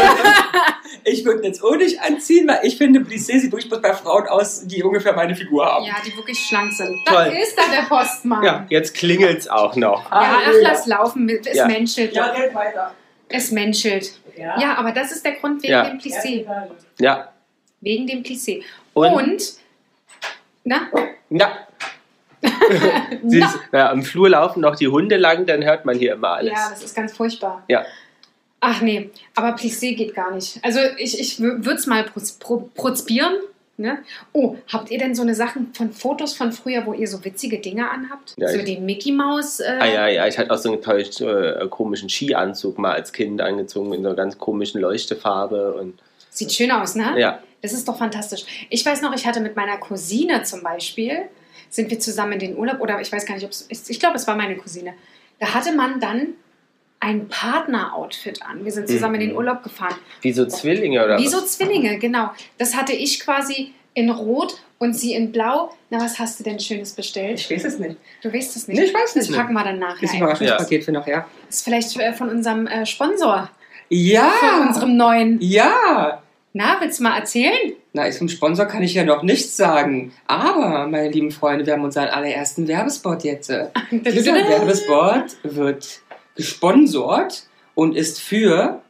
ich würde ihn jetzt auch nicht anziehen, weil ich finde, Plissé sieht durchaus bei Frauen aus, die ungefähr meine Figur haben. Ja, die wirklich schlank sind. Toll. Da ist da der Postmann. Ja, jetzt klingelt's auch noch. Ja, ach, lass laufen. Es Ja. menschelt. Ja, red weiter. Es menschelt. Ja, aber das ist der Grund wegen Ja. dem Plissé. Ja. Wegen dem Plissé. Und? Und, na, Ja. Sie na. ja, am Flur laufen noch die Hunde lang, dann hört man hier immer alles. Ja, das ist ganz furchtbar. Ja. Ach nee, aber Plissé geht gar nicht. Also ich, ich würde es mal proz- pro- prozpieren. Ne? Oh, habt ihr denn so eine Sachen von Fotos von früher, wo ihr so witzige Dinge anhabt? Ja, so ich- den Mickey Maus. Äh, Ah ja, ja, ich hatte auch so einen toll, äh, komischen Skianzug mal als Kind angezogen in so einer ganz komischen Leuchtefarbe und Sieht schön aus, ne? ja. Das ist doch fantastisch. Ich weiß noch, ich hatte mit meiner Cousine zum Beispiel, sind wir zusammen in den Urlaub, oder ich weiß gar nicht, ob es, ich, ich glaube, es war meine Cousine. Da hatte man dann ein Partner-Outfit an. Wir sind zusammen in den Mhm. Urlaub gefahren. Wie so Zwillinge oder Wie was? so Zwillinge, genau. Das hatte ich quasi in Rot und sie in Blau. Na, was hast du denn Schönes bestellt? Ich weiß es nicht. Du weißt es nicht. Nee, ich weiß es das nicht. packen wir dann nachher. Das ein. Überraschungspaket für nachher. Das ist vielleicht äh, von unserem äh, Sponsor, Ja! von unserem neuen. Ja! Na, willst du mal erzählen? Na, vom Sponsor kann ich ja noch nichts sagen. Aber, meine lieben Freunde, wir haben unseren allerersten Werbespot jetzt. Dieser Werbespot wird gesponsort und ist für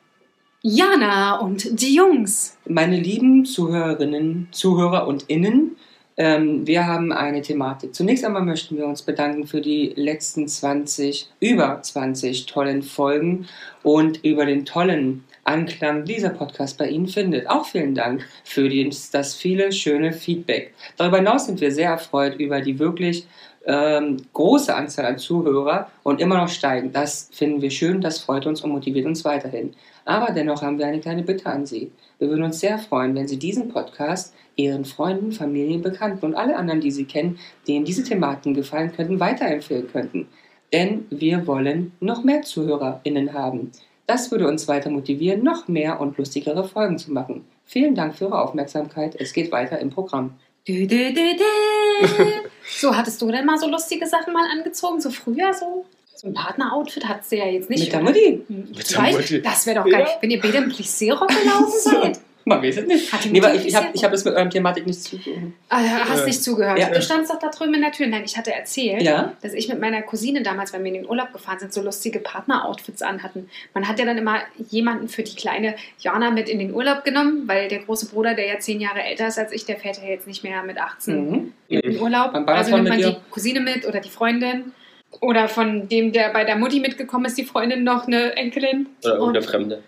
Jana und die Jungs. meine lieben Zuhörerinnen, Zuhörer und Innen. Ähm, wir haben eine Thematik. Zunächst einmal möchten wir uns bedanken für die letzten 20, über 20 tollen Folgen und über den tollen Anklang dieser Podcast bei Ihnen findet. Auch vielen Dank für das viele schöne Feedback. Darüber hinaus sind wir sehr erfreut über die wirklich ähm, große Anzahl an Zuhörer und immer noch steigen. Das finden wir schön, das freut uns und motiviert uns weiterhin. Aber dennoch haben wir eine kleine Bitte an Sie. Wir würden uns sehr freuen, wenn Sie diesen Podcast Ihren Freunden, Familien, Bekannten und alle anderen, die Sie kennen, denen diese Thematiken gefallen könnten, weiterempfehlen könnten. Denn wir wollen noch mehr ZuhörerInnen haben. Das würde uns weiter motivieren, noch mehr und lustigere Folgen zu machen. Vielen Dank für Ihre Aufmerksamkeit. Es geht weiter im Programm. Dü, dü, dü, dü. So, hattest du denn mal so lustige Sachen mal angezogen? So früher so? So ein Partner-Outfit hattest du ja jetzt nicht. Mit der? Mutti. Mit der Mutti. Das wäre doch geil. Ja. Wenn ihr beide im Plissé-Rock gelaufen seid. Man weiß es nicht. Hat die Nee, aber ich, ich habe hab das mit eurem Thematik nicht zu tun. Ah, hast Äh, nicht zugehört. ja. Du standst doch da drüben in der Tür. Nein, ich hatte erzählt, Ja? dass ich mit meiner Cousine damals, wenn wir in den Urlaub gefahren sind, so lustige Partner-Outfits anhatten. Man hat ja dann immer jemanden für die kleine Jana mit in den Urlaub genommen, weil der große Bruder, der ja zehn Jahre älter ist als ich, der fährt ja jetzt nicht mehr mit 18 Mhm. in den Urlaub. Also nimmt man die? Cousine mit oder die Freundin. Oder von dem, der bei der Mutti mitgekommen ist, die Freundin noch eine Enkelin. Oder irgendeine Fremde.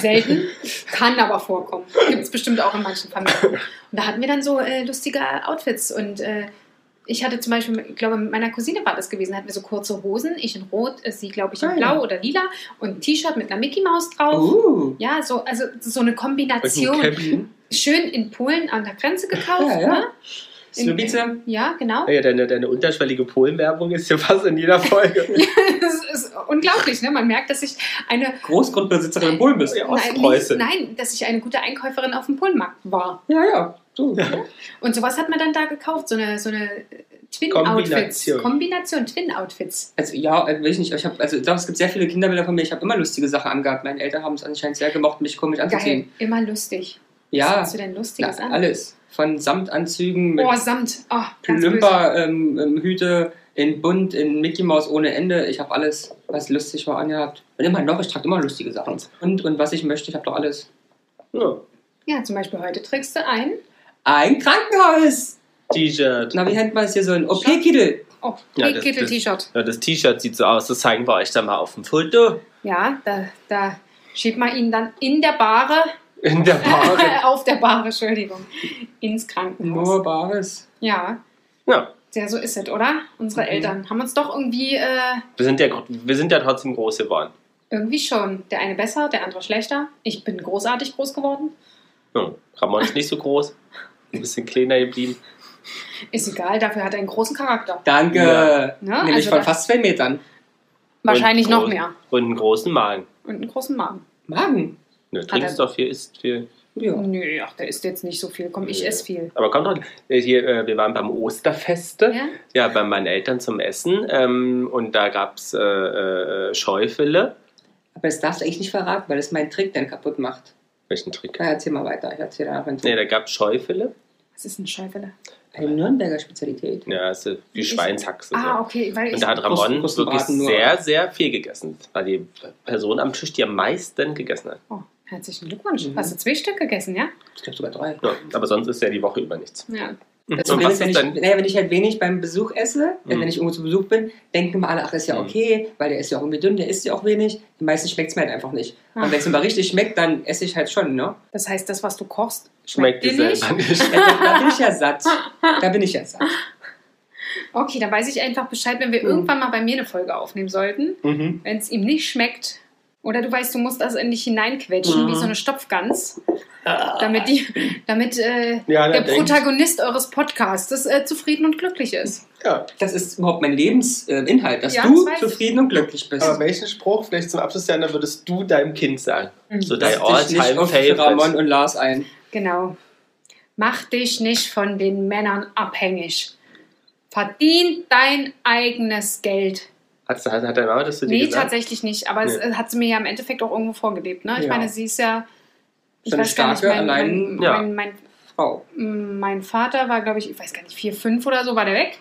Selten, kann aber vorkommen. Gibt es bestimmt auch in manchen Familien. Und da hatten wir dann so äh, lustige Outfits und äh, ich hatte zum Beispiel, ich glaube, mit meiner Cousine war das gewesen, hatten wir so kurze Hosen, ich in Rot, äh, sie, glaube ich, in Ah, Blau ja. oder Lila und ein T-Shirt mit einer Mickey Maus drauf. Uh. Ja, so, also so eine ein Kombination. Schön in Polen an der Grenze gekauft. Ja, ja. Ne? Slubice. Ja, genau. Ja, deine, deine unterschwellige Polenwerbung ist ja fast in jeder Folge. Das ist unglaublich, ne? Man merkt, dass ich eine Großgrundbesitzerin in Polen bist. Ja. nein, Ostpreuße. nicht, nein, dass ich eine gute Einkäuferin auf dem Polenmarkt war. Ja, ja. So. Und sowas hat man dann da gekauft, so eine, so eine Twin-Outfits. Kombination. Kombination, Twin-Outfits. Also ja, äh, weiß ich nicht. Ich hab, also es gibt sehr viele Kinderbilder von mir. Ich habe immer lustige Sachen angehabt. Meine Eltern haben es anscheinend sehr gemocht, mich komisch Geil, anzuziehen. immer lustig. Was Ja, hast du denn Lustiges na, an? alles. Von Samtanzügen mit Oh, Samt. Oh, ganz böse. Plümper, ähm, ähm, Hüte in bunt, in Mickey Mouse ohne Ende. Ich habe alles, was lustig war, angehabt. Und immer noch, ich trage immer lustige Sachen. Und, und was ich möchte, ich habe doch alles. Ja. Ja, zum Beispiel heute trägst du ein. Ein Krankenhaus! T-Shirt. Na, wie nennt man es hier so? Ein OP-Kittel. Oh, Ja, hey, das- Kittel-T-Shirt. Ja, das T-Shirt sieht so aus, das zeigen wir euch dann mal auf dem Foto. Ja, da, da schiebt man ihn dann in der Bahre, In der Bar. auf der Bahre, Entschuldigung, ins Krankenhaus. Nur Bares. Ja, ja, ja, so ist es, oder? Unsere Mhm. Eltern haben uns doch irgendwie, äh, wir sind ja, wir sind ja trotzdem groß geworden. irgendwie schon. Der eine besser, der andere schlechter. Ich bin großartig groß geworden. Ja, Ramon ist nicht so groß, ein bisschen kleiner geblieben. Ist egal, dafür hat er einen großen Charakter. Danke. Ja. Ne? Nämlich Also von fast zwei Metern. Wahrscheinlich noch mehr. Und einen großen Magen. Und einen großen Magen. Magen. Ne, trinkst doch viel, isst viel. Ja. Nö, ach, der isst jetzt nicht so viel. Komm, ich Nee. esse viel. Aber kommt doch, äh, hier, äh, wir waren beim Osterfeste, Ja? ja, bei meinen Eltern zum Essen ähm, und da gab es äh, äh, Schäufele. Aber das darfst du eigentlich nicht verraten, weil das meinen Trick dann kaputt macht. Welchen Trick? Na, erzähl mal weiter. Ich erzähl danach einen Ne, da gab es Schäufele. Was ist ein Schäufele? Eine Nürnberger Spezialität. Ja, also wie Ist- Schweinshaxe. Ah, so. okay, weil. Und da hat Ramon wirklich sehr, sehr viel gegessen. Das war die Person am Tisch, die am meisten gegessen hat. Oh, herzlichen Glückwunsch. Mhm. Hast du zwei Stück gegessen, ja? Ich glaube sogar drei. Ja, aber sonst ist ja die Woche über nichts. Ja. Ist, wenn ich, naja, wenn ich halt wenig beim Besuch esse, Mhm. wenn ich irgendwo zu Besuch bin, denken immer alle, ach, ist ja Mhm. okay, weil der ist ja auch irgendwie dünn, der isst ja auch wenig. Den meisten schmeckt es mir halt einfach nicht. Ah. Und wenn es mir mal richtig schmeckt, dann esse ich halt schon, ne? Das heißt, das, was du kochst, Schmeckt schmeckt, dir nicht. selber nicht. Da bin ich ja satt. Da bin ich ja satt. Okay, dann weiß ich einfach Bescheid, wenn wir Mhm. irgendwann mal bei mir eine Folge aufnehmen sollten. Mhm. Wenn es ihm nicht schmeckt. Oder du weißt, du musst das in dich hineinquetschen, Mhm. wie so eine Stopfgans. Damit, die, damit äh, Ja, der Protagonist eures Podcasts äh, zufrieden und glücklich ist. Ja. Das ist überhaupt mein Lebensinhalt, dass Ja, du das weiß ich. zufrieden und glücklich bist. Aber welchen Spruch, vielleicht zum Abschluss, Jana, würdest du deinem Kind sagen? So Lass dein All-Time-Favorite. Ramon und Lars ein. Genau. Mach dich nicht von den Männern abhängig. Verdien dein eigenes Geld. Hat, hat, hat deine Mama das zu dir Nee, gesagt? tatsächlich nicht. Aber es Nee. äh, hat sie mir ja im Endeffekt auch irgendwo vorgelebt. Ne? Ich Ja. meine, sie ist ja. Ich So weiß gar nicht, starke, mein, mein, allein- Ja. mein, mein, Frau. mein Vater war, glaube ich, ich weiß gar nicht, vier, fünf oder so, war der weg.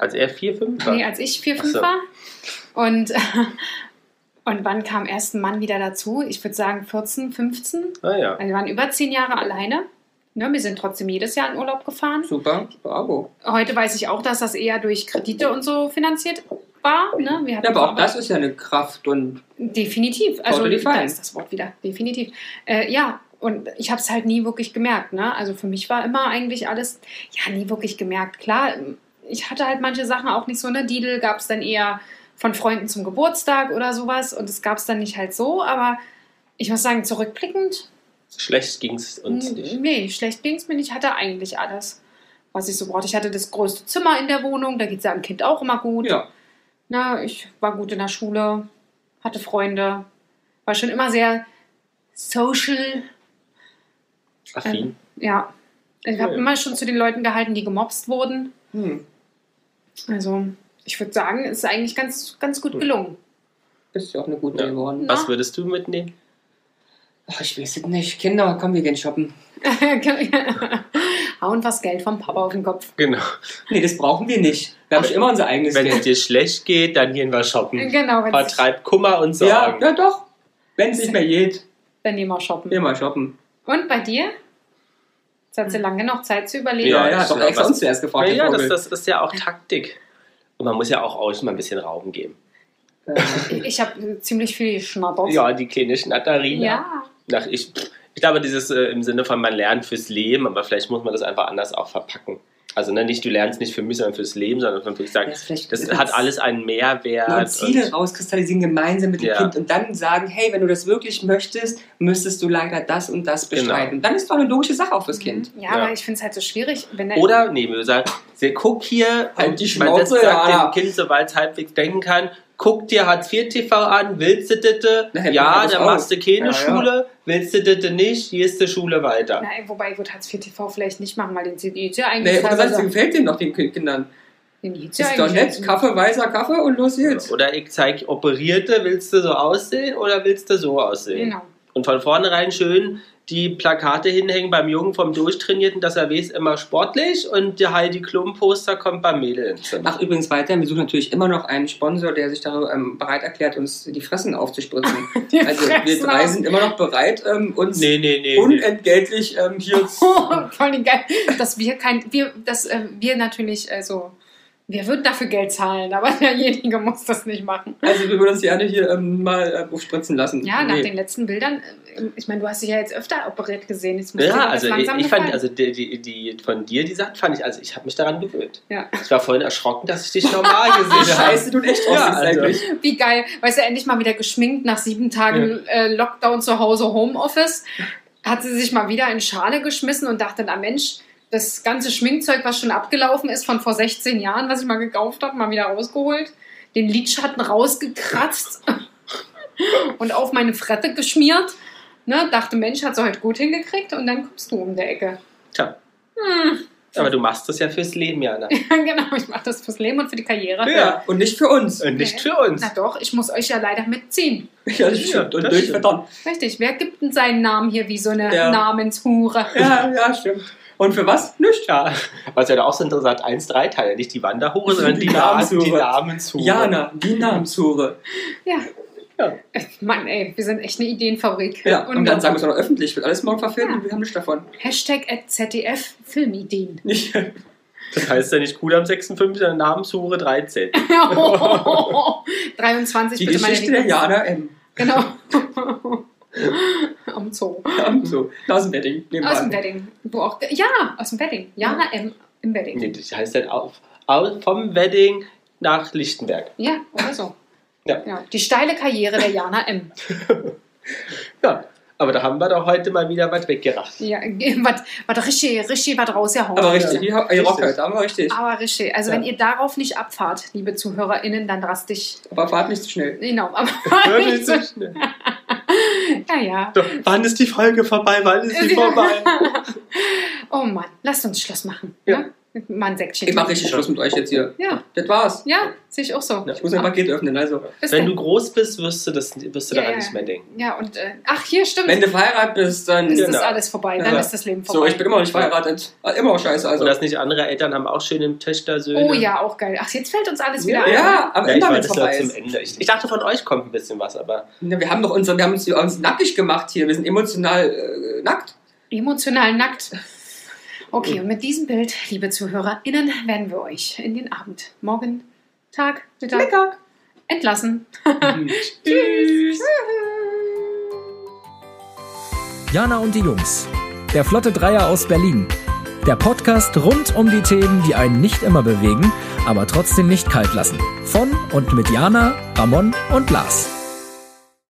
Als er vier, fünf war? Nee, als ich vier, fünf so. war. Und, und wann kam erst ein Mann wieder dazu? Ich würde sagen 14, 15. Ah ja. Also wir waren über zehn Jahre alleine. Ne, wir sind trotzdem jedes Jahr in Urlaub gefahren. Super, bravo. Heute weiß ich auch, dass das eher durch Kredite und so finanziert war. Ne? Wir hatten Ja, aber auch das ist ja eine Kraft und Definitiv. Also da ist das Wort wieder. Definitiv. Äh, ja, und ich habe es halt nie wirklich gemerkt. Ne? Also für mich war immer eigentlich alles, ja, nie wirklich gemerkt. Klar, ich hatte halt manche Sachen auch nicht so. Ne? Didel gab es dann eher von Freunden zum Geburtstag oder sowas. Und es gab es dann nicht halt so. Aber ich muss sagen, zurückblickend, Schlecht ging es uns nicht. nee, schlecht ging es mir nicht. Ich hatte eigentlich alles, was ich so brauchte. Ich hatte das größte Zimmer in der Wohnung. Da geht es ja am Kind auch immer gut. ja. Na, ich war gut in der Schule, hatte Freunde, war schon immer sehr social. Affin. Ja, ich habe Ja. immer schon zu den Leuten gehalten, die gemobst wurden. Hm. Also, ich würde sagen, es ist eigentlich ganz, ganz gut Hm. gelungen. Bist ja auch eine gute Ja. geworden. Was Na? würdest du mitnehmen? Ach, ich weiß es nicht. Kinder, komm, wir gehen shoppen. Hauen was Geld vom Papa auf den Kopf. Genau. Nee, das brauchen wir nicht. Wir haben Ach, immer unser eigenes Wenn es dir schlecht geht, dann gehen wir shoppen. Genau, Vertreib Kummer und Ja, Sorgen. ja, doch. Wenn es nicht mehr geht, dann nehmen wir shoppen. gehen wir shoppen. Und bei dir? Jetzt hat sie lange noch Zeit zu überlegen. Ja, Ja, ja, doch extra uns zuerst gefragt. Ja, ja das, das ist ja auch Taktik. Und man muss ja auch euch mal ein bisschen Raum geben. Äh, Ich habe ziemlich viel geschnattert. Ja, die kleine Schnatterina. Ja. Ach, ich, ich glaube, dieses äh, im Sinne von man lernt fürs Leben, aber vielleicht muss man das einfach anders auch verpacken. Also ne, nicht, du lernst nicht für mich, sondern fürs Leben, sondern man wirklich sagen, vielleicht- das hat alles einen Mehrwert. und Ziele und- rauskristallisieren gemeinsam mit dem Ja. Kind und dann sagen, hey, wenn du das wirklich möchtest, müsstest du leider das und das Genau. bestreiten. Und dann ist doch eine logische Sache auch fürs Kind. Ja, Ja. aber ich finde es halt so schwierig, wenn der Oder, nee, wir sagen, sie, guck hier, Halt die man Schnauze, sagt ja. dem Kind, sobald es halbwegs denken kann, guck dir Hartz IV TV an, willst du das? Ja, das dann machst du keine Ja, ja. Schule, willst du das nicht, hier ist die Schule weiter. Na, wobei ich würde Hartz IV TV vielleicht nicht machen, weil den CD ja Nee, eigentlich oder sagst du, teilweise- gefällt dem doch den Kindern. den gibt's ja Ist doch nett, nicht. Kaffee, weißer Kaffee und los geht's. Oder ich zeig Operierte, willst du so aussehen oder willst du so aussehen? Genau. Und von vornherein schön die Plakate hinhängen beim Jungen vom Durchtrainierten, dass er weiß, immer sportlich und der Heidi Klum Poster kommt beim Mädel ins Zimmer. Ach, übrigens weiter, wir suchen natürlich immer noch einen Sponsor, der sich da ähm, bereit erklärt, uns die Fressen aufzuspritzen. Die Also wir Fressen drei auf- sind immer noch bereit, ähm, uns Nee, nee, nee. unentgeltlich ähm, hier Vor allem geil, dass wir kein, wir, dass äh, wir natürlich, also, wir würden dafür Geld zahlen, aber derjenige muss das nicht machen. Also wir würden uns gerne hier ähm, mal äh, aufspritzen lassen. Ja, nach Nee. den letzten Bildern, äh, ich meine, du hast dich ja jetzt öfter operiert gesehen. Jetzt muss Ja, also ich, langsam ich fand, gefallen. also die, die, die von dir, die Sachen fand ich, also ich habe mich daran gewöhnt. Ja. Ich war vorhin erschrocken, dass ich dich normal gesehen habe. Scheiße tut echt Ja, also- eigentlich. Wie geil, weißt du, endlich mal wieder geschminkt nach sieben Tagen äh, Lockdown zu Hause, Homeoffice. Hat sie sich mal wieder in Schale geschmissen und dachte, na Mensch, das ganze Schminkzeug, was schon abgelaufen ist von vor 16 Jahren, was ich mal gekauft habe, mal wieder rausgeholt. Den Lidschatten rausgekratzt und auf meine Frette geschmiert. Ne, dachte, Mensch, hat sie heute gut hingekriegt und dann kommst du um der Ecke. Tja, Hm. aber du machst das ja fürs Leben, Jana. genau, ich mache das fürs Leben und für die Karriere. Ja. Und nicht für uns. Und nicht Nee. für uns. Na doch, ich muss euch ja leider mitziehen. Ja, das stimmt. Und das durch stimmt. verdammt. Richtig, wer gibt denn seinen Namen hier wie so eine Ja. Namenshure? Ja, ja, stimmt. Und für was? Nicht. Ja, was ja da auch so interessant, eins drei Teile, nicht die Wanderhure, sondern die, Die Namenshure. Namenshure. Die Namenshure. Jana, die Namenshure. Ja. Ja. Äh, Mann, ey, wir sind echt eine Ideenfabrik. Ja, und dann sagen wir es auch noch öffentlich. Wird alles morgen verfilmt Ja. und wir haben nichts davon. Hashtag at ZDF Filmideen. Das heißt ja nicht cool am 6.5., sondern Namenshure 13. 23 Die bitte meine Geschichte der. Jana M. Genau. Am Zoo. So, aus dem Wedding. Aus dem Wedding. Du auch, ja, aus dem Wedding. Jana M. im Wedding. Nee, das heißt dann auf, auf, vom Wedding nach Lichtenberg. Ja, oder so. Ja. Die steile Karriere der Jana M. Ja, aber da haben wir doch heute mal wieder was weggeracht. Ja, was, was richtig, richtig was rausgehauen. Aber richtig, die, die Richtig. Rock halt, aber richtig. Aber richtig. Also Ja. wenn ihr darauf nicht abfahrt, liebe ZuhörerInnen, dann drastisch. Aber fahrt nicht zu schnell. Genau, aber Hör nicht nicht so, so ja, ja. Doch, wann ist die Folge vorbei? Wann ist sie vorbei? Oh Mann, lasst uns Schluss machen. Ja. Ne? Mal ein Säckchen. Ich mach richtig Schluss mit euch jetzt hier. Ja, Das war's. ja, sehe ich auch so. Ich muss ein Paket öffnen, also. Bis Wenn du groß bist, wirst du, das, wirst du Ja, daran ja. nicht mehr denken. Ja, und äh, ach, hier stimmt. Wenn du verheiratet bist, dann. ist das Genau. alles vorbei. Dann Ja. ist das Leben vorbei. So, ich bin immer noch nicht verheiratet. Ah, Immer noch scheiße, also. Und das nicht andere Eltern haben auch schöne Töchter-Söhne. oh ja, auch geil. Ach, jetzt fällt uns alles wieder Ja, ein. Ja, aber Ja, immer wenn es vorbei zum ist. Ende. Ich, ich dachte, von euch kommt ein bisschen was, aber Ja, wir haben doch unsere, wir haben uns, uns nackig gemacht hier. Wir sind emotional äh, nackt. Emotional nackt. Okay, und mit diesem Bild, liebe ZuhörerInnen, werden wir euch in den Abend, morgen, Tag, Mittag Mittag. entlassen. Tschüss. Jana und die Jungs. Der Flotte Dreier aus Berlin. Der Podcast rund um die Themen, die einen nicht immer bewegen, aber trotzdem nicht kalt lassen. Von und mit Jana, Ramon und Lars.